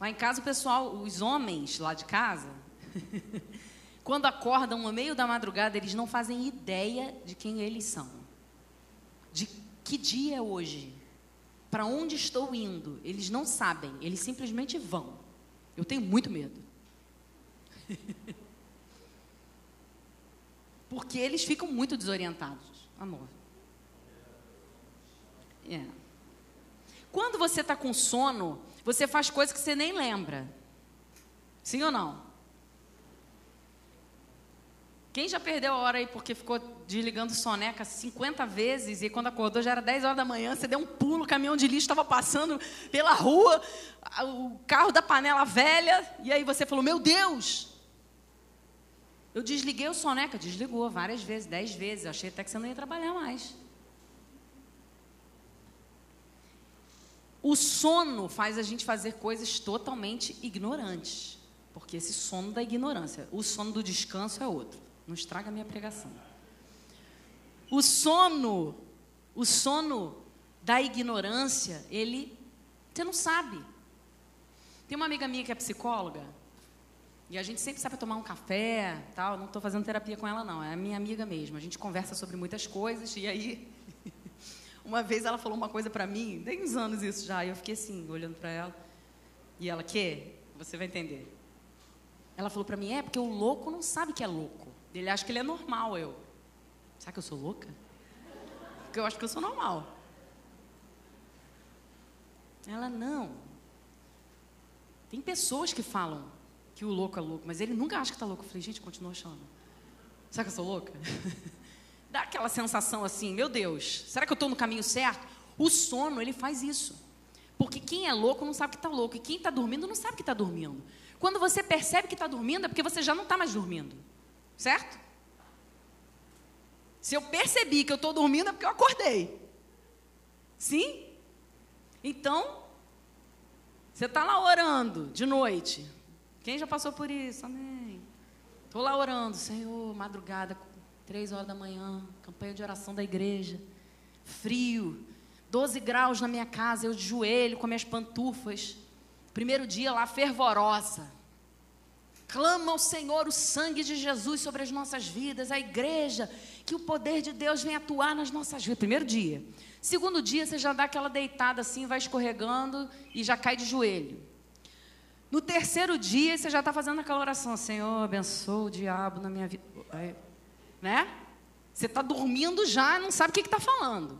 Lá em casa, o pessoal, os homens lá de casa, <laughs> quando acordam no meio da madrugada, eles não fazem ideia de quem eles são. De que dia é hoje? Para onde estou indo? Eles não sabem, eles simplesmente vão. Eu tenho muito medo. <laughs> Porque eles ficam muito desorientados, amor. É. Quando você está com sono, você faz coisas que você nem lembra. Sim ou não? Quem já perdeu a hora aí porque ficou desligando soneca 50 vezes e quando acordou já era 10 horas da manhã, você deu um pulo, o caminhão de lixo estava passando pela rua, o carro da panela velha, e aí você falou: Meu Deus! Eu desliguei o soneca, desligou várias vezes, 10 vezes. Eu achei até que você não ia trabalhar mais. O sono faz a gente fazer coisas totalmente ignorantes, porque esse sono da ignorância, o sono do descanso é outro. Não estraga a minha pregação. O sono, o sono da ignorância, ele, você não sabe. Tem uma amiga minha que é psicóloga, e a gente sempre sabe tomar um café, tal. Não estou fazendo terapia com ela, não. É a minha amiga mesmo. A gente conversa sobre muitas coisas, e aí, <laughs> uma vez ela falou uma coisa para mim, tem uns anos isso já, e eu fiquei assim, olhando para ela. E ela, que? Você vai entender. Ela falou para mim, é porque o louco não sabe que é louco. Ele acha que ele é normal, eu. Será que eu sou louca? Porque eu acho que eu sou normal. Ela, não. Tem pessoas que falam que o louco é louco, mas ele nunca acha que está louco. Eu falei, gente, continua achando. Será que eu sou louca? <laughs> Dá aquela sensação assim, meu Deus, será que eu estou no caminho certo? O sono, ele faz isso. Porque quem é louco não sabe que está louco. E quem está dormindo não sabe que está dormindo. Quando você percebe que está dormindo, é porque você já não está mais dormindo. Certo? Se eu percebi que eu estou dormindo é porque eu acordei. Sim? Então, você está lá orando de noite. Quem já passou por isso? Amém. Estou lá orando, Senhor, madrugada, três horas da manhã, campanha de oração da igreja. Frio, 12 graus na minha casa, eu de joelho com minhas pantufas. Primeiro dia lá, fervorosa clama ao Senhor o sangue de Jesus sobre as nossas vidas, a igreja, que o poder de Deus venha atuar nas nossas vidas. Primeiro dia. Segundo dia, você já dá aquela deitada assim, vai escorregando e já cai de joelho. No terceiro dia, você já está fazendo aquela oração: Senhor, abençoa o diabo na minha vida. Né? Você está dormindo já, não sabe o que está falando.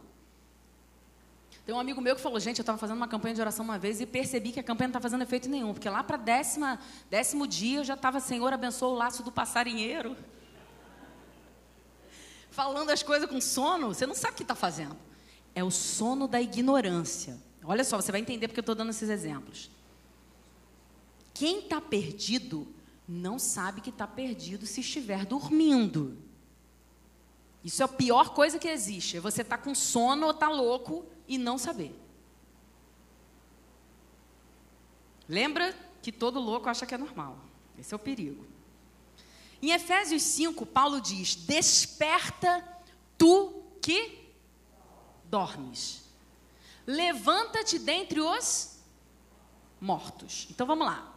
Tem um amigo meu que falou, gente, eu estava fazendo uma campanha de oração uma vez e percebi que a campanha não está fazendo efeito nenhum, porque lá para décimo dia eu já estava, Senhor, abençoa o laço do passarinheiro. <laughs> Falando as coisas com sono, você não sabe o que está fazendo. É o sono da ignorância. Olha só, você vai entender porque eu estou dando esses exemplos. Quem está perdido não sabe que está perdido se estiver dormindo. Isso é a pior coisa que existe. É você estar tá com sono ou estar tá louco e não saber. Lembra que todo louco acha que é normal. Esse é o perigo. Em Efésios 5, Paulo diz: Desperta tu que dormes. Levanta-te dentre os mortos. Então vamos lá.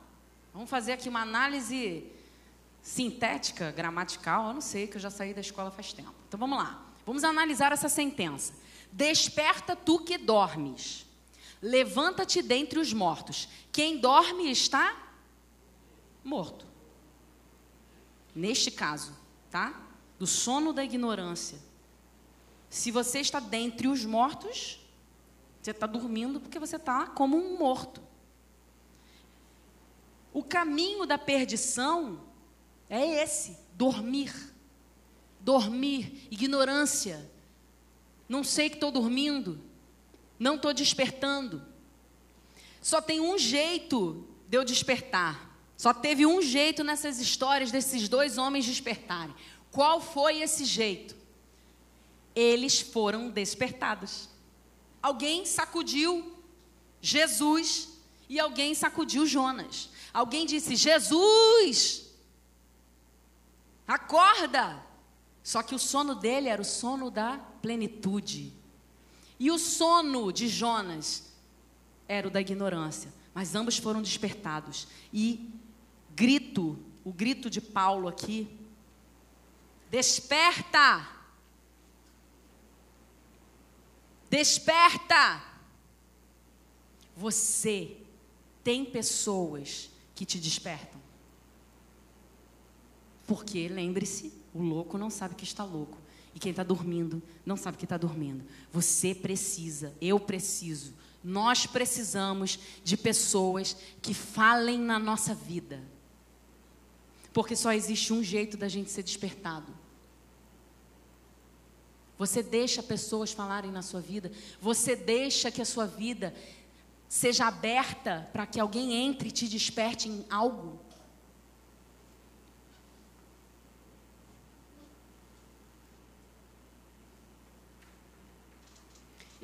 Vamos fazer aqui uma análise sintética, gramatical. Eu não sei, que eu já saí da escola faz tempo. Então vamos lá. Vamos analisar essa sentença. Desperta tu que dormes. Levanta-te dentre os mortos. Quem dorme está morto. Neste caso, tá? Do sono da ignorância. Se você está dentre os mortos, você está dormindo porque você está como um morto. O caminho da perdição é esse: dormir. Dormir, ignorância, não sei que estou dormindo. Não estou despertando. Só tem um jeito de eu despertar. Só teve um jeito nessas histórias desses dois homens despertarem. Qual foi esse jeito? Eles foram despertados. Alguém sacudiu Jesus e alguém sacudiu Jonas. Alguém disse: Jesus, acorda! Só que o sono dele era o sono da plenitude. E o sono de Jonas era o da ignorância. Mas ambos foram despertados. E grito, o grito de Paulo aqui: Desperta! Desperta! Você tem pessoas que te despertam. Porque, lembre-se, o louco não sabe que está louco. E quem está dormindo não sabe que está dormindo. Você precisa, eu preciso, nós precisamos de pessoas que falem na nossa vida. Porque só existe um jeito da gente ser despertado. Você deixa pessoas falarem na sua vida. Você deixa que a sua vida seja aberta para que alguém entre e te desperte em algo.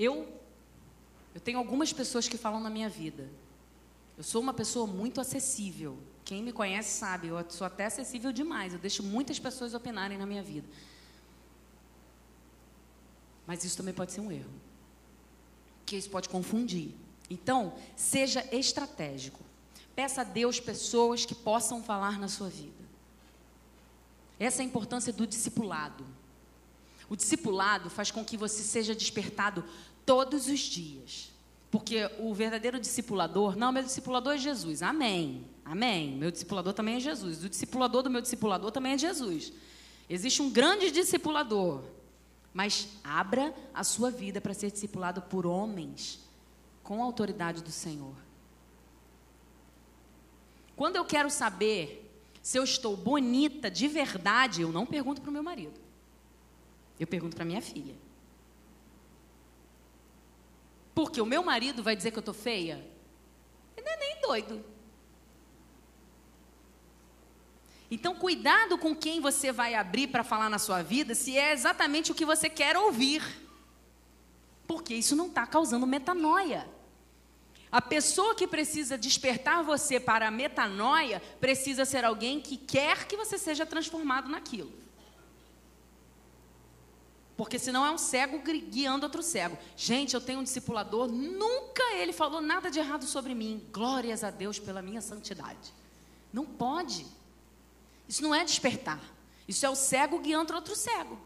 Eu eu tenho algumas pessoas que falam na minha vida. Eu sou uma pessoa muito acessível. Quem me conhece sabe, eu sou até acessível demais. Eu deixo muitas pessoas opinarem na minha vida. Mas isso também pode ser um erro. Que isso pode confundir. Então, seja estratégico. Peça a Deus pessoas que possam falar na sua vida. Essa é a importância do discipulado. O discipulado faz com que você seja despertado todos os dias. Porque o verdadeiro discipulador, não, meu discipulador é Jesus. Amém. Amém. Meu discipulador também é Jesus. O discipulador do meu discipulador também é Jesus. Existe um grande discipulador. Mas abra a sua vida para ser discipulado por homens com a autoridade do Senhor. Quando eu quero saber se eu estou bonita de verdade, eu não pergunto para o meu marido. Eu pergunto para minha filha. Porque o meu marido vai dizer que eu estou feia? Ele não é nem doido. Então, cuidado com quem você vai abrir para falar na sua vida, se é exatamente o que você quer ouvir. Porque isso não está causando metanoia. A pessoa que precisa despertar você para a metanoia precisa ser alguém que quer que você seja transformado naquilo. Porque senão é um cego guiando outro cego. Gente, eu tenho um discipulador, nunca ele falou nada de errado sobre mim. Glórias a Deus pela minha santidade. Não pode. Isso não é despertar. Isso é o cego guiando outro cego.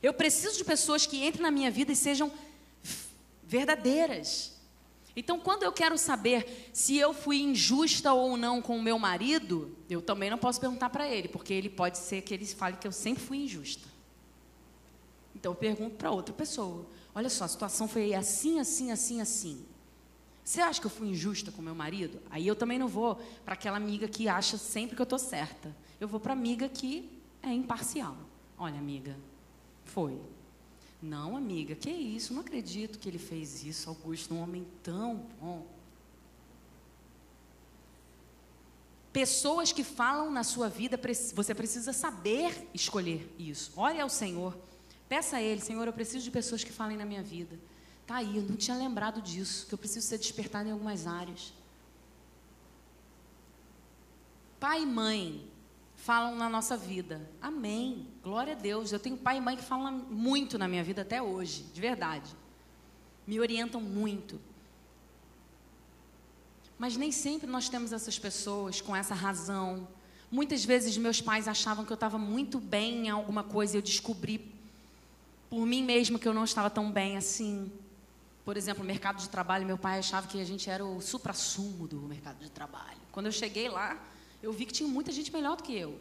Eu preciso de pessoas que entrem na minha vida e sejam verdadeiras. Então, quando eu quero saber se eu fui injusta ou não com o meu marido, eu também não posso perguntar para ele, porque ele pode ser que ele fale que eu sempre fui injusta. Então eu pergunto para outra pessoa: olha só, a situação foi assim, assim, assim, assim. Você acha que eu fui injusta com meu marido? Aí eu também não vou para aquela amiga que acha sempre que eu estou certa. Eu vou para a amiga que é imparcial. Olha, amiga, foi. Não, amiga, que isso? Não acredito que ele fez isso, Augusto, um homem tão bom. Pessoas que falam na sua vida, você precisa saber escolher isso. Olha ao Senhor Peça a Ele, Senhor, eu preciso de pessoas que falem na minha vida. Tá aí, eu não tinha lembrado disso, que eu preciso ser despertado em algumas áreas. Pai e mãe falam na nossa vida. Amém. Glória a Deus. Eu tenho pai e mãe que falam muito na minha vida até hoje, de verdade. Me orientam muito. Mas nem sempre nós temos essas pessoas com essa razão. Muitas vezes meus pais achavam que eu estava muito bem em alguma coisa e eu descobri por mim mesmo que eu não estava tão bem assim. Por exemplo, o mercado de trabalho, meu pai achava que a gente era o supra-sumo do mercado de trabalho. Quando eu cheguei lá, eu vi que tinha muita gente melhor do que eu.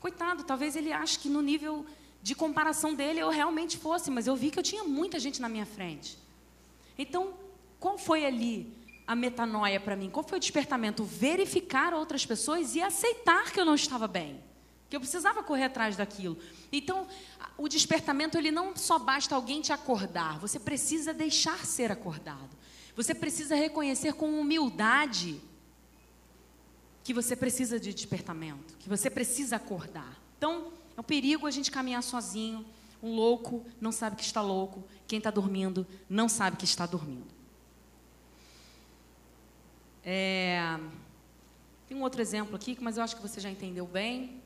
Coitado, talvez ele ache que no nível de comparação dele eu realmente fosse, mas eu vi que eu tinha muita gente na minha frente. Então, qual foi ali a metanoia para mim? Qual foi o despertamento? Verificar outras pessoas e aceitar que eu não estava bem eu precisava correr atrás daquilo. Então, o despertamento ele não só basta alguém te acordar, você precisa deixar ser acordado. Você precisa reconhecer com humildade que você precisa de despertamento, que você precisa acordar. Então, é um perigo a gente caminhar sozinho. Um louco não sabe que está louco. Quem está dormindo não sabe que está dormindo. É... Tem um outro exemplo aqui, mas eu acho que você já entendeu bem.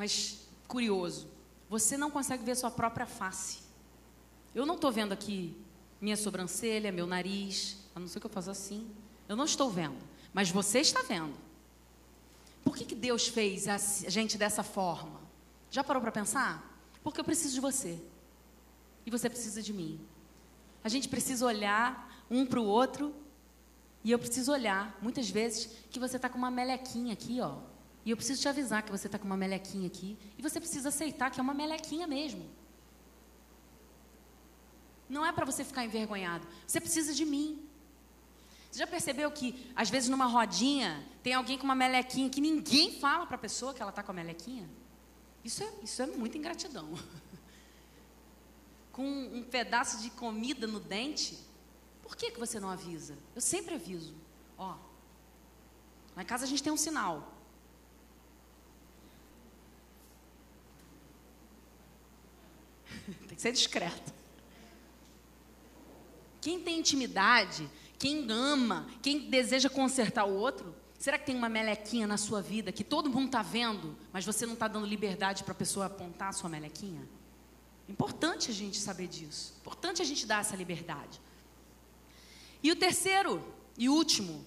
Mas curioso, você não consegue ver sua própria face. Eu não estou vendo aqui minha sobrancelha, meu nariz, a não ser que eu faça assim. Eu não estou vendo, mas você está vendo. Por que, que Deus fez a gente dessa forma? Já parou para pensar? Porque eu preciso de você. E você precisa de mim. A gente precisa olhar um para o outro. E eu preciso olhar, muitas vezes, que você está com uma melequinha aqui, ó. E eu preciso te avisar que você está com uma melequinha aqui. E você precisa aceitar que é uma melequinha mesmo. Não é para você ficar envergonhado. Você precisa de mim. Você já percebeu que, às vezes, numa rodinha, tem alguém com uma melequinha que ninguém fala para a pessoa que ela está com a melequinha? Isso é, isso é muita ingratidão. <laughs> com um pedaço de comida no dente, por que, que você não avisa? Eu sempre aviso. Ó, em casa a gente tem um sinal. <laughs> tem que ser discreto. Quem tem intimidade, quem ama, quem deseja consertar o outro, será que tem uma melequinha na sua vida que todo mundo está vendo, mas você não está dando liberdade para a pessoa apontar a sua melequinha? Importante a gente saber disso. Importante a gente dar essa liberdade. E o terceiro e último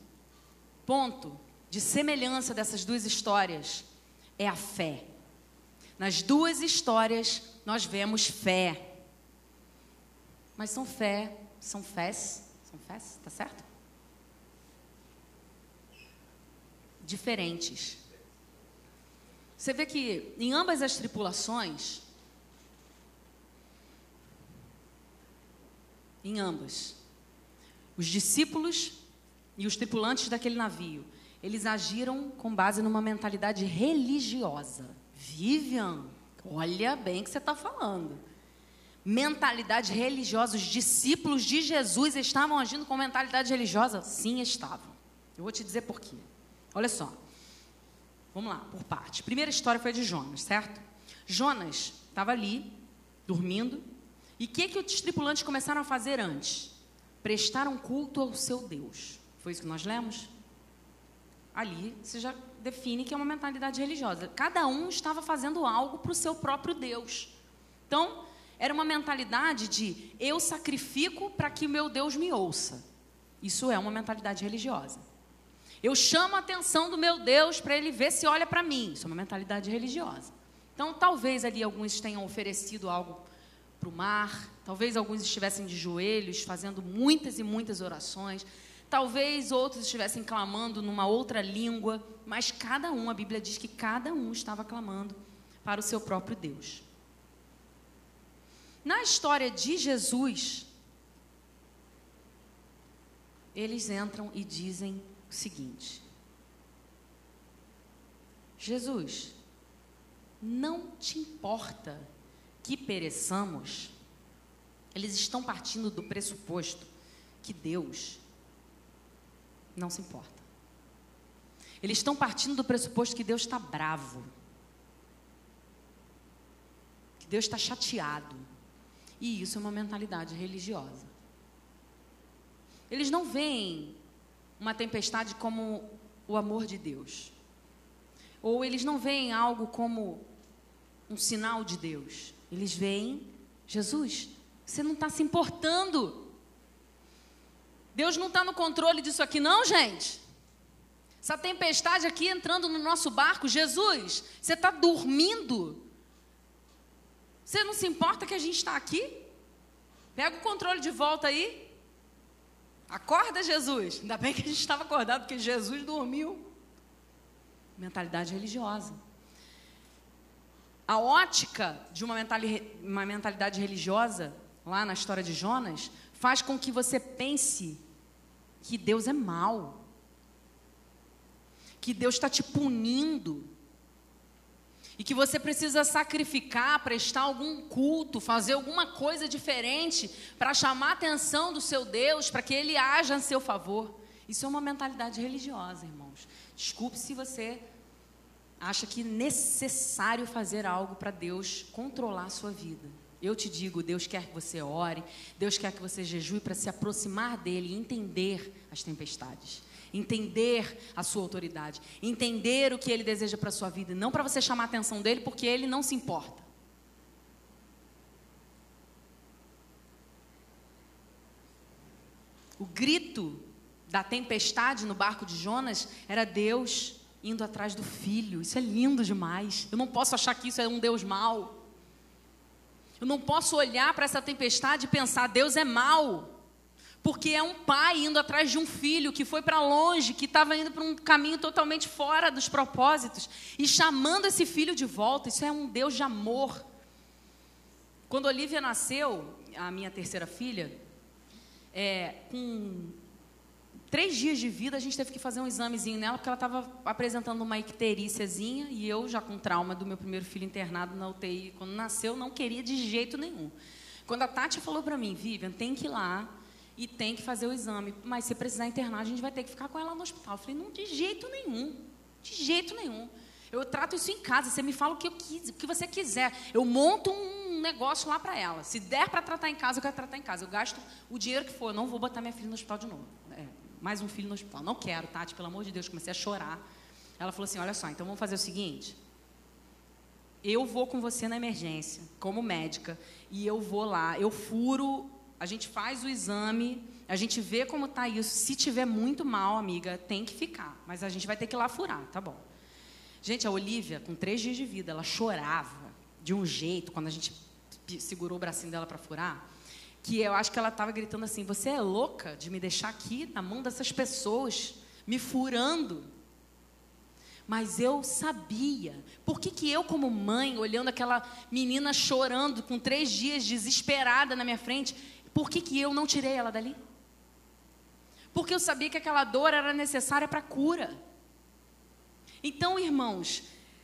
ponto de semelhança dessas duas histórias é a fé. Nas duas histórias nós vemos fé. Mas são fé são fés, são fés, tá certo? Diferentes. Você vê que em ambas as tripulações, em ambas, os discípulos e os tripulantes daquele navio, eles agiram com base numa mentalidade religiosa. Vivian, olha bem o que você está falando mentalidade religiosa. Os discípulos de Jesus estavam agindo com mentalidade religiosa? Sim, estavam. Eu vou te dizer por quê. Olha só. Vamos lá, por parte. A primeira história foi de Jonas, certo? Jonas estava ali, dormindo. E o que, que os tripulantes começaram a fazer antes? Prestaram culto ao seu Deus. Foi isso que nós lemos? Ali você já define que é uma mentalidade religiosa. Cada um estava fazendo algo para o seu próprio Deus. Então, era uma mentalidade de eu sacrifico para que o meu Deus me ouça. Isso é uma mentalidade religiosa. Eu chamo a atenção do meu Deus para ele ver se olha para mim. Isso é uma mentalidade religiosa. Então, talvez ali alguns tenham oferecido algo para o mar, talvez alguns estivessem de joelhos, fazendo muitas e muitas orações, talvez outros estivessem clamando numa outra língua, mas cada um, a Bíblia diz que cada um estava clamando para o seu próprio Deus. Na história de Jesus, eles entram e dizem o seguinte: Jesus, não te importa que pereçamos? Eles estão partindo do pressuposto que Deus não se importa. Eles estão partindo do pressuposto que Deus está bravo, que Deus está chateado. E isso é uma mentalidade religiosa. Eles não veem uma tempestade como o amor de Deus. Ou eles não veem algo como um sinal de Deus. Eles veem Jesus. Você não está se importando. Deus não está no controle disso aqui, não, gente. Essa tempestade aqui entrando no nosso barco, Jesus, você está dormindo. Você não se importa que a gente está aqui? Pega o controle de volta aí. Acorda, Jesus. Ainda bem que a gente estava acordado, porque Jesus dormiu. Mentalidade religiosa. A ótica de uma, uma mentalidade religiosa, lá na história de Jonas, faz com que você pense que Deus é mau, que Deus está te punindo, e que você precisa sacrificar, prestar algum culto, fazer alguma coisa diferente para chamar a atenção do seu Deus, para que ele haja a seu favor. Isso é uma mentalidade religiosa, irmãos. Desculpe se você acha que é necessário fazer algo para Deus controlar a sua vida. Eu te digo, Deus quer que você ore, Deus quer que você jejue para se aproximar dele e entender as tempestades, entender a sua autoridade, entender o que ele deseja para a sua vida, não para você chamar a atenção dele, porque ele não se importa. O grito da tempestade no barco de Jonas era Deus indo atrás do filho. Isso é lindo demais. Eu não posso achar que isso é um Deus mau. Eu não posso olhar para essa tempestade e pensar, Deus é mau. Porque é um pai indo atrás de um filho que foi para longe, que estava indo para um caminho totalmente fora dos propósitos e chamando esse filho de volta. Isso é um Deus de amor. Quando Olivia nasceu, a minha terceira filha, é, com três dias de vida, a gente teve que fazer um examezinho nela, porque ela estava apresentando uma icteríciazinha, e eu, já com trauma do meu primeiro filho internado na UTI, quando nasceu, não queria de jeito nenhum. Quando a Tati falou para mim, Vivian, tem que ir lá e tem que fazer o exame, mas se precisar internar, a gente vai ter que ficar com ela no hospital. Eu falei, não, de jeito nenhum, de jeito nenhum. Eu trato isso em casa, você me fala o que, eu quis, o que você quiser. Eu monto um negócio lá para ela. Se der para tratar em casa, eu quero tratar em casa. Eu gasto o dinheiro que for, eu não vou botar minha filha no hospital de novo. É, mais um filho no hospital. Não quero, Tati, pelo amor de Deus. Comecei a chorar. Ela falou assim: olha só, então vamos fazer o seguinte. Eu vou com você na emergência, como médica, e eu vou lá, eu furo, a gente faz o exame, a gente vê como está isso. Se tiver muito mal, amiga, tem que ficar. Mas a gente vai ter que ir lá furar, tá bom. Gente, a Olivia, com três dias de vida, ela chorava de um jeito quando a gente segurou o bracinho dela para furar que eu acho que ela estava gritando assim: Você é louca de me deixar aqui na mão dessas pessoas, me furando. Mas eu sabia. Por que, que eu, como mãe, olhando aquela menina chorando com três dias, desesperada na minha frente, por que, que eu não tirei ela dali? Porque eu sabia que aquela dor era necessária para a cura. Então, irmãos,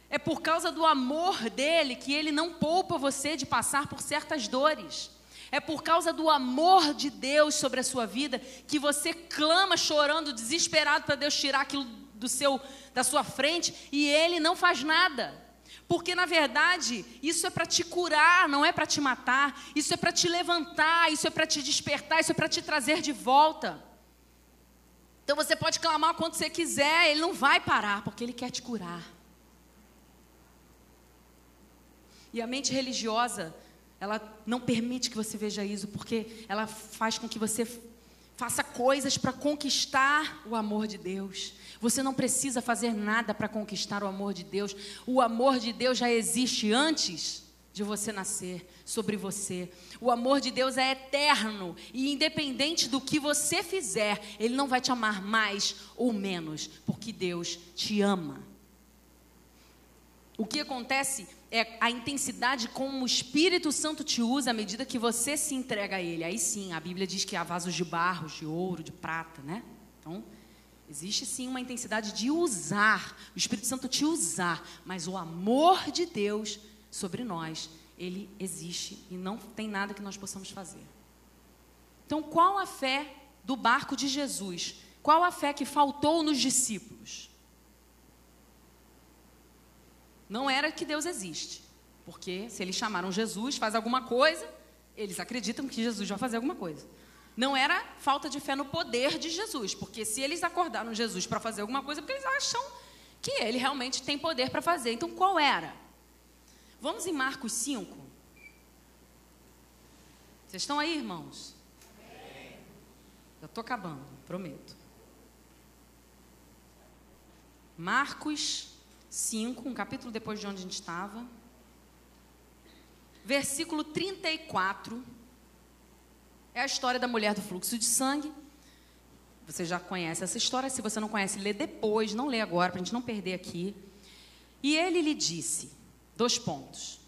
é por causa do amor dele que ele não poupa você de passar por certas dores. É por causa do amor de Deus sobre a sua vida que você clama chorando, desesperado para Deus tirar aquilo do seu da sua frente e ele não faz nada. Porque na verdade, isso é para te curar, não é para te matar, isso é para te levantar, isso é para te despertar, isso é para te trazer de volta. Então você pode clamar quanto você quiser, ele não vai parar, porque ele quer te curar. E a mente religiosa ela não permite que você veja isso, porque ela faz com que você faça coisas para conquistar o amor de Deus. Você não precisa fazer nada para conquistar o amor de Deus. O amor de Deus já existe antes de você nascer sobre você. O amor de Deus é eterno e independente do que você fizer, ele não vai te amar mais ou menos, porque Deus te ama. O que acontece é a intensidade como o Espírito Santo te usa à medida que você se entrega a Ele. Aí sim, a Bíblia diz que há vasos de barro, de ouro, de prata, né? Então, existe sim uma intensidade de usar, o Espírito Santo te usar, mas o amor de Deus sobre nós, ele existe e não tem nada que nós possamos fazer. Então, qual a fé do barco de Jesus? Qual a fé que faltou nos discípulos? Não era que Deus existe. Porque se eles chamaram Jesus, faz alguma coisa, eles acreditam que Jesus vai fazer alguma coisa. Não era falta de fé no poder de Jesus, porque se eles acordaram Jesus para fazer alguma coisa, é porque eles acham que ele realmente tem poder para fazer. Então qual era? Vamos em Marcos 5. Vocês estão aí, irmãos? Eu estou acabando, prometo. Marcos 5, um capítulo depois de onde a gente estava. Versículo 34. É a história da mulher do fluxo de sangue. Você já conhece essa história. Se você não conhece, lê depois, não lê agora, para a gente não perder aqui. E ele lhe disse: dois pontos.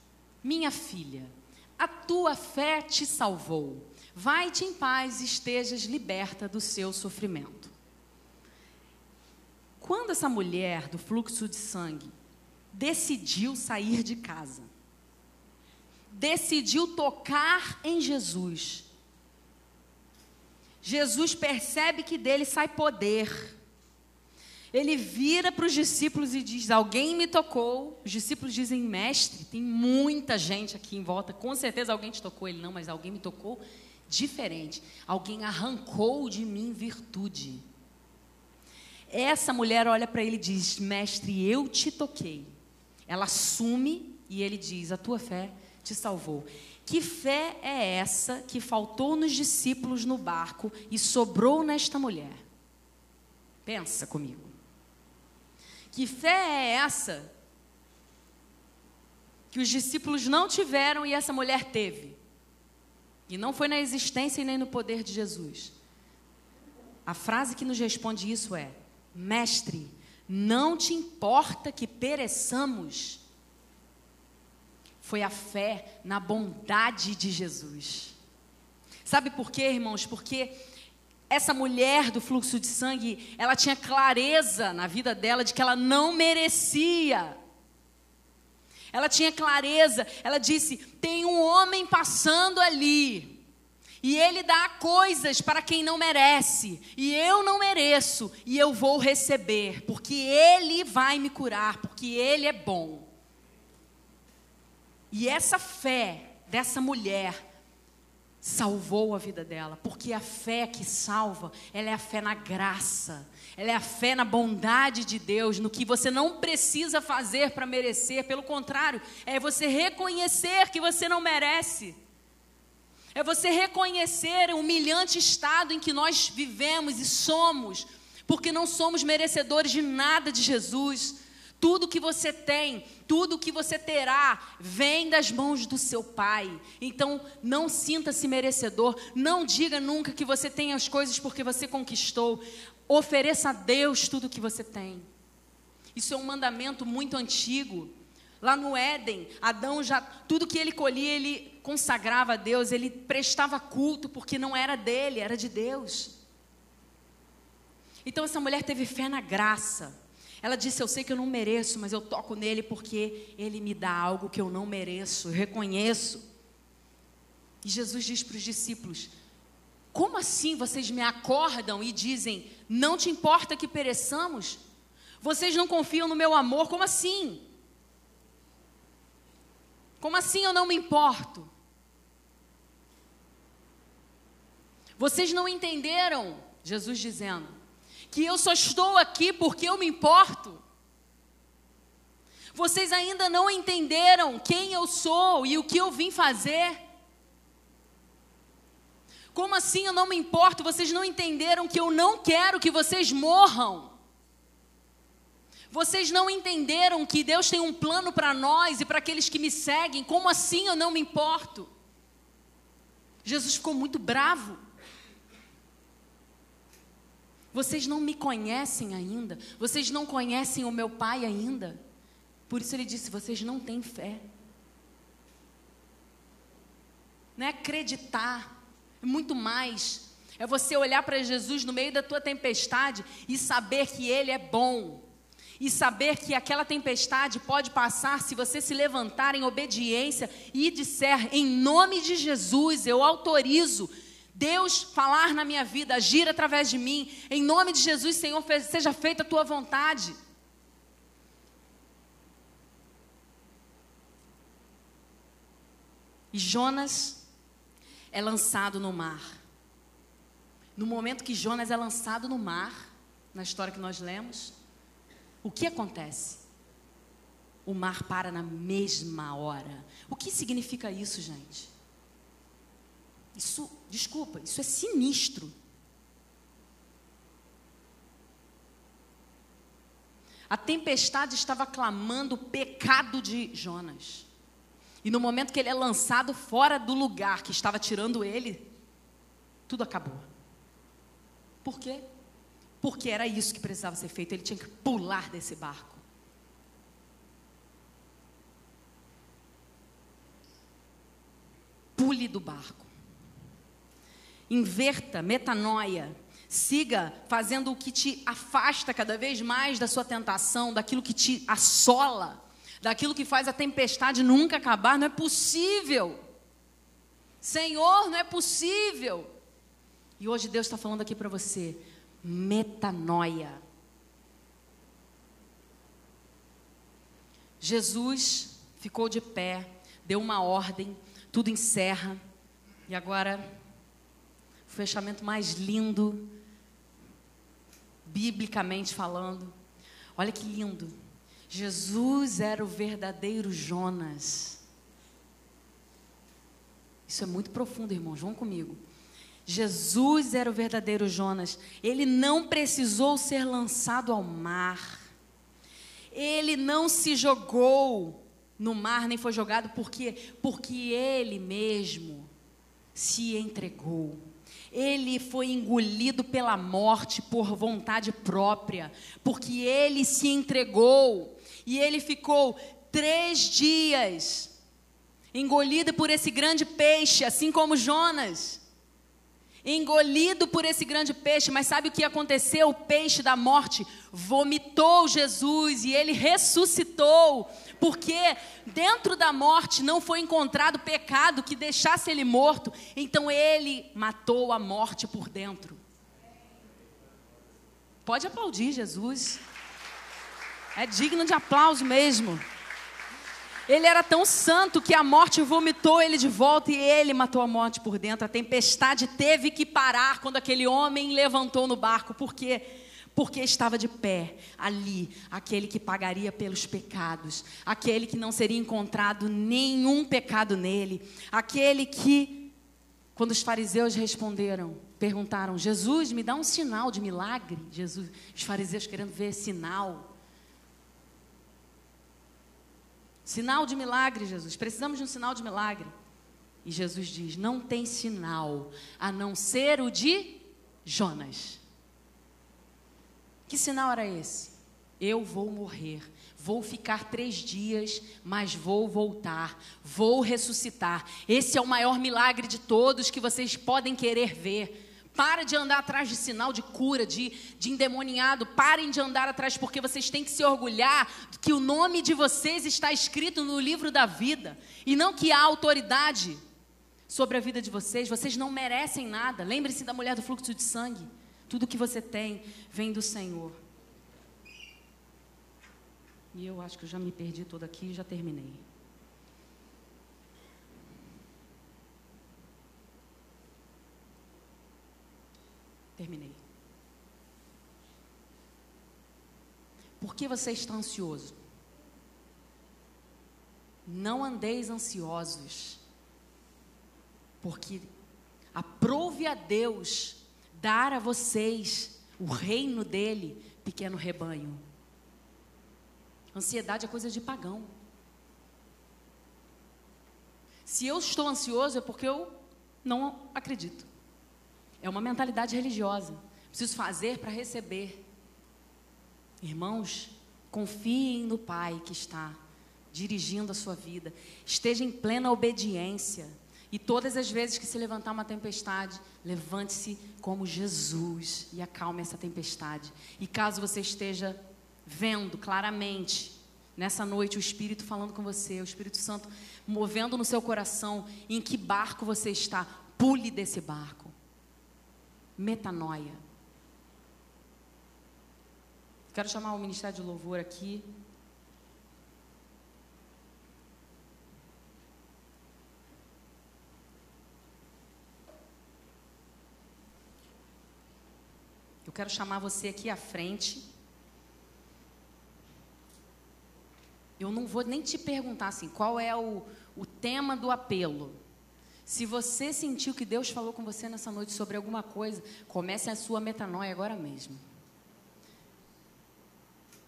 Minha filha, a tua fé te salvou. Vai-te em paz e estejas liberta do seu sofrimento. Quando essa mulher do fluxo de sangue decidiu sair de casa, decidiu tocar em Jesus, Jesus percebe que dele sai poder. Ele vira para os discípulos e diz: Alguém me tocou. Os discípulos dizem: Mestre, tem muita gente aqui em volta. Com certeza alguém te tocou. Ele não, mas alguém me tocou diferente. Alguém arrancou de mim virtude. Essa mulher olha para ele e diz: Mestre, eu te toquei. Ela assume e ele diz: A tua fé te salvou. Que fé é essa que faltou nos discípulos no barco e sobrou nesta mulher? Pensa comigo. Que fé é essa que os discípulos não tiveram e essa mulher teve? E não foi na existência e nem no poder de Jesus. A frase que nos responde isso é: Mestre, não te importa que pereçamos? Foi a fé na bondade de Jesus. Sabe por quê, irmãos? Porque essa mulher do fluxo de sangue, ela tinha clareza na vida dela de que ela não merecia. Ela tinha clareza, ela disse: tem um homem passando ali, e ele dá coisas para quem não merece, e eu não mereço, e eu vou receber, porque ele vai me curar, porque ele é bom. E essa fé dessa mulher salvou a vida dela, porque a fé que salva, ela é a fé na graça, ela é a fé na bondade de Deus, no que você não precisa fazer para merecer, pelo contrário, é você reconhecer que você não merece. É você reconhecer o humilhante estado em que nós vivemos e somos, porque não somos merecedores de nada de Jesus. Tudo que você tem, tudo que você terá, vem das mãos do seu Pai. Então, não sinta-se merecedor. Não diga nunca que você tem as coisas porque você conquistou. Ofereça a Deus tudo que você tem. Isso é um mandamento muito antigo. Lá no Éden, Adão já tudo que ele colhia, ele consagrava a Deus, ele prestava culto porque não era dele, era de Deus. Então essa mulher teve fé na graça. Ela disse: Eu sei que eu não mereço, mas eu toco nele porque ele me dá algo que eu não mereço, eu reconheço. E Jesus diz para os discípulos: Como assim vocês me acordam e dizem, não te importa que pereçamos? Vocês não confiam no meu amor? Como assim? Como assim eu não me importo? Vocês não entenderam, Jesus dizendo, que eu só estou aqui porque eu me importo. Vocês ainda não entenderam quem eu sou e o que eu vim fazer. Como assim eu não me importo? Vocês não entenderam que eu não quero que vocês morram. Vocês não entenderam que Deus tem um plano para nós e para aqueles que me seguem. Como assim eu não me importo? Jesus ficou muito bravo. Vocês não me conhecem ainda. Vocês não conhecem o meu pai ainda. Por isso ele disse: vocês não têm fé. Não é acreditar, é muito mais. É você olhar para Jesus no meio da tua tempestade e saber que Ele é bom. E saber que aquela tempestade pode passar se você se levantar em obediência e disser: em nome de Jesus, eu autorizo Deus falar na minha vida, agir através de mim. Em nome de Jesus, Senhor, seja feita a tua vontade. E Jonas é lançado no mar. No momento que Jonas é lançado no mar, na história que nós lemos, o que acontece? O mar para na mesma hora. O que significa isso, gente? Isso, desculpa, isso é sinistro. A tempestade estava clamando o pecado de Jonas. E no momento que ele é lançado fora do lugar que estava tirando ele, tudo acabou. Por quê? Porque era isso que precisava ser feito. Ele tinha que pular desse barco. Pule do barco. Inverta, metanoia. Siga fazendo o que te afasta cada vez mais da sua tentação, daquilo que te assola, daquilo que faz a tempestade nunca acabar. Não é possível. Senhor, não é possível. E hoje Deus está falando aqui para você: metanoia. Jesus ficou de pé, deu uma ordem, tudo encerra. E agora, o fechamento mais lindo, biblicamente falando. Olha que lindo. Jesus era o verdadeiro Jonas. Isso é muito profundo, irmãos. Vão comigo. Jesus era o verdadeiro Jonas. Ele não precisou ser lançado ao mar. Ele não se jogou no mar, nem foi jogado porque porque ele mesmo se entregou. Ele foi engolido pela morte por vontade própria, porque ele se entregou e ele ficou três dias engolido por esse grande peixe, assim como Jonas engolido por esse grande peixe, mas sabe o que aconteceu? O peixe da morte vomitou Jesus e ele ressuscitou, porque dentro da morte não foi encontrado pecado que deixasse ele morto, então ele matou a morte por dentro. Pode aplaudir Jesus, é digno de aplauso mesmo. Ele era tão santo que a morte vomitou ele de volta e ele matou a morte por dentro. A tempestade teve que parar quando aquele homem levantou no barco. Por quê? Porque estava de pé ali, aquele que pagaria pelos pecados, aquele que não seria encontrado nenhum pecado nele, aquele que, quando os fariseus responderam, perguntaram: Jesus, me dá um sinal de milagre. Jesus, os fariseus querendo ver sinal. Sinal de milagre, Jesus. Precisamos de um sinal de milagre. E Jesus diz: Não tem sinal a não ser o de Jonas. Que sinal era esse? Eu vou morrer, vou ficar três dias, mas vou voltar, vou ressuscitar. Esse é o maior milagre de todos que vocês podem querer ver. Para de andar atrás de sinal de cura, de, de endemoniado. Parem de andar atrás, porque vocês têm que se orgulhar que o nome de vocês está escrito no livro da vida. E não que há autoridade sobre a vida de vocês. Vocês não merecem nada. Lembre-se da mulher do fluxo de sangue. Tudo que você tem vem do Senhor. E eu acho que eu já me perdi todo aqui e já terminei. Terminei. Por que você está ansioso? Não andeis ansiosos, porque aprove a Deus dar a vocês o reino dele, pequeno rebanho. Ansiedade é coisa de pagão. Se eu estou ansioso é porque eu não acredito. É uma mentalidade religiosa. Preciso fazer para receber. Irmãos, confiem no Pai que está dirigindo a sua vida. Esteja em plena obediência. E todas as vezes que se levantar uma tempestade, levante-se como Jesus e acalme essa tempestade. E caso você esteja vendo claramente, nessa noite, o Espírito falando com você, o Espírito Santo movendo no seu coração, em que barco você está, pule desse barco metanoia. Quero chamar o Ministério de Louvor aqui. Eu quero chamar você aqui à frente. Eu não vou nem te perguntar assim, qual é o, o tema do apelo. Se você sentiu que Deus falou com você nessa noite sobre alguma coisa, comece a sua metanoia agora mesmo.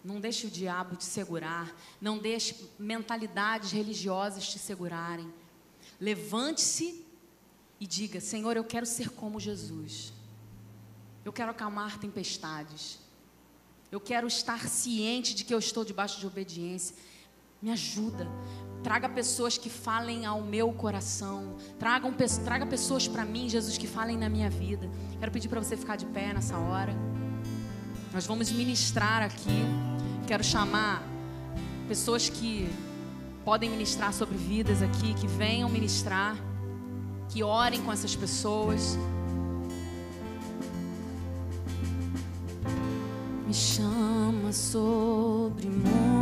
Não deixe o diabo te segurar, não deixe mentalidades religiosas te segurarem. Levante-se e diga: Senhor, eu quero ser como Jesus. Eu quero acalmar tempestades. Eu quero estar ciente de que eu estou debaixo de obediência. Me ajuda. Traga pessoas que falem ao meu coração. Tragam, traga pessoas para mim, Jesus, que falem na minha vida. Quero pedir para você ficar de pé nessa hora. Nós vamos ministrar aqui. Quero chamar pessoas que podem ministrar sobre vidas aqui, que venham ministrar, que orem com essas pessoas. Me chama sobre mim.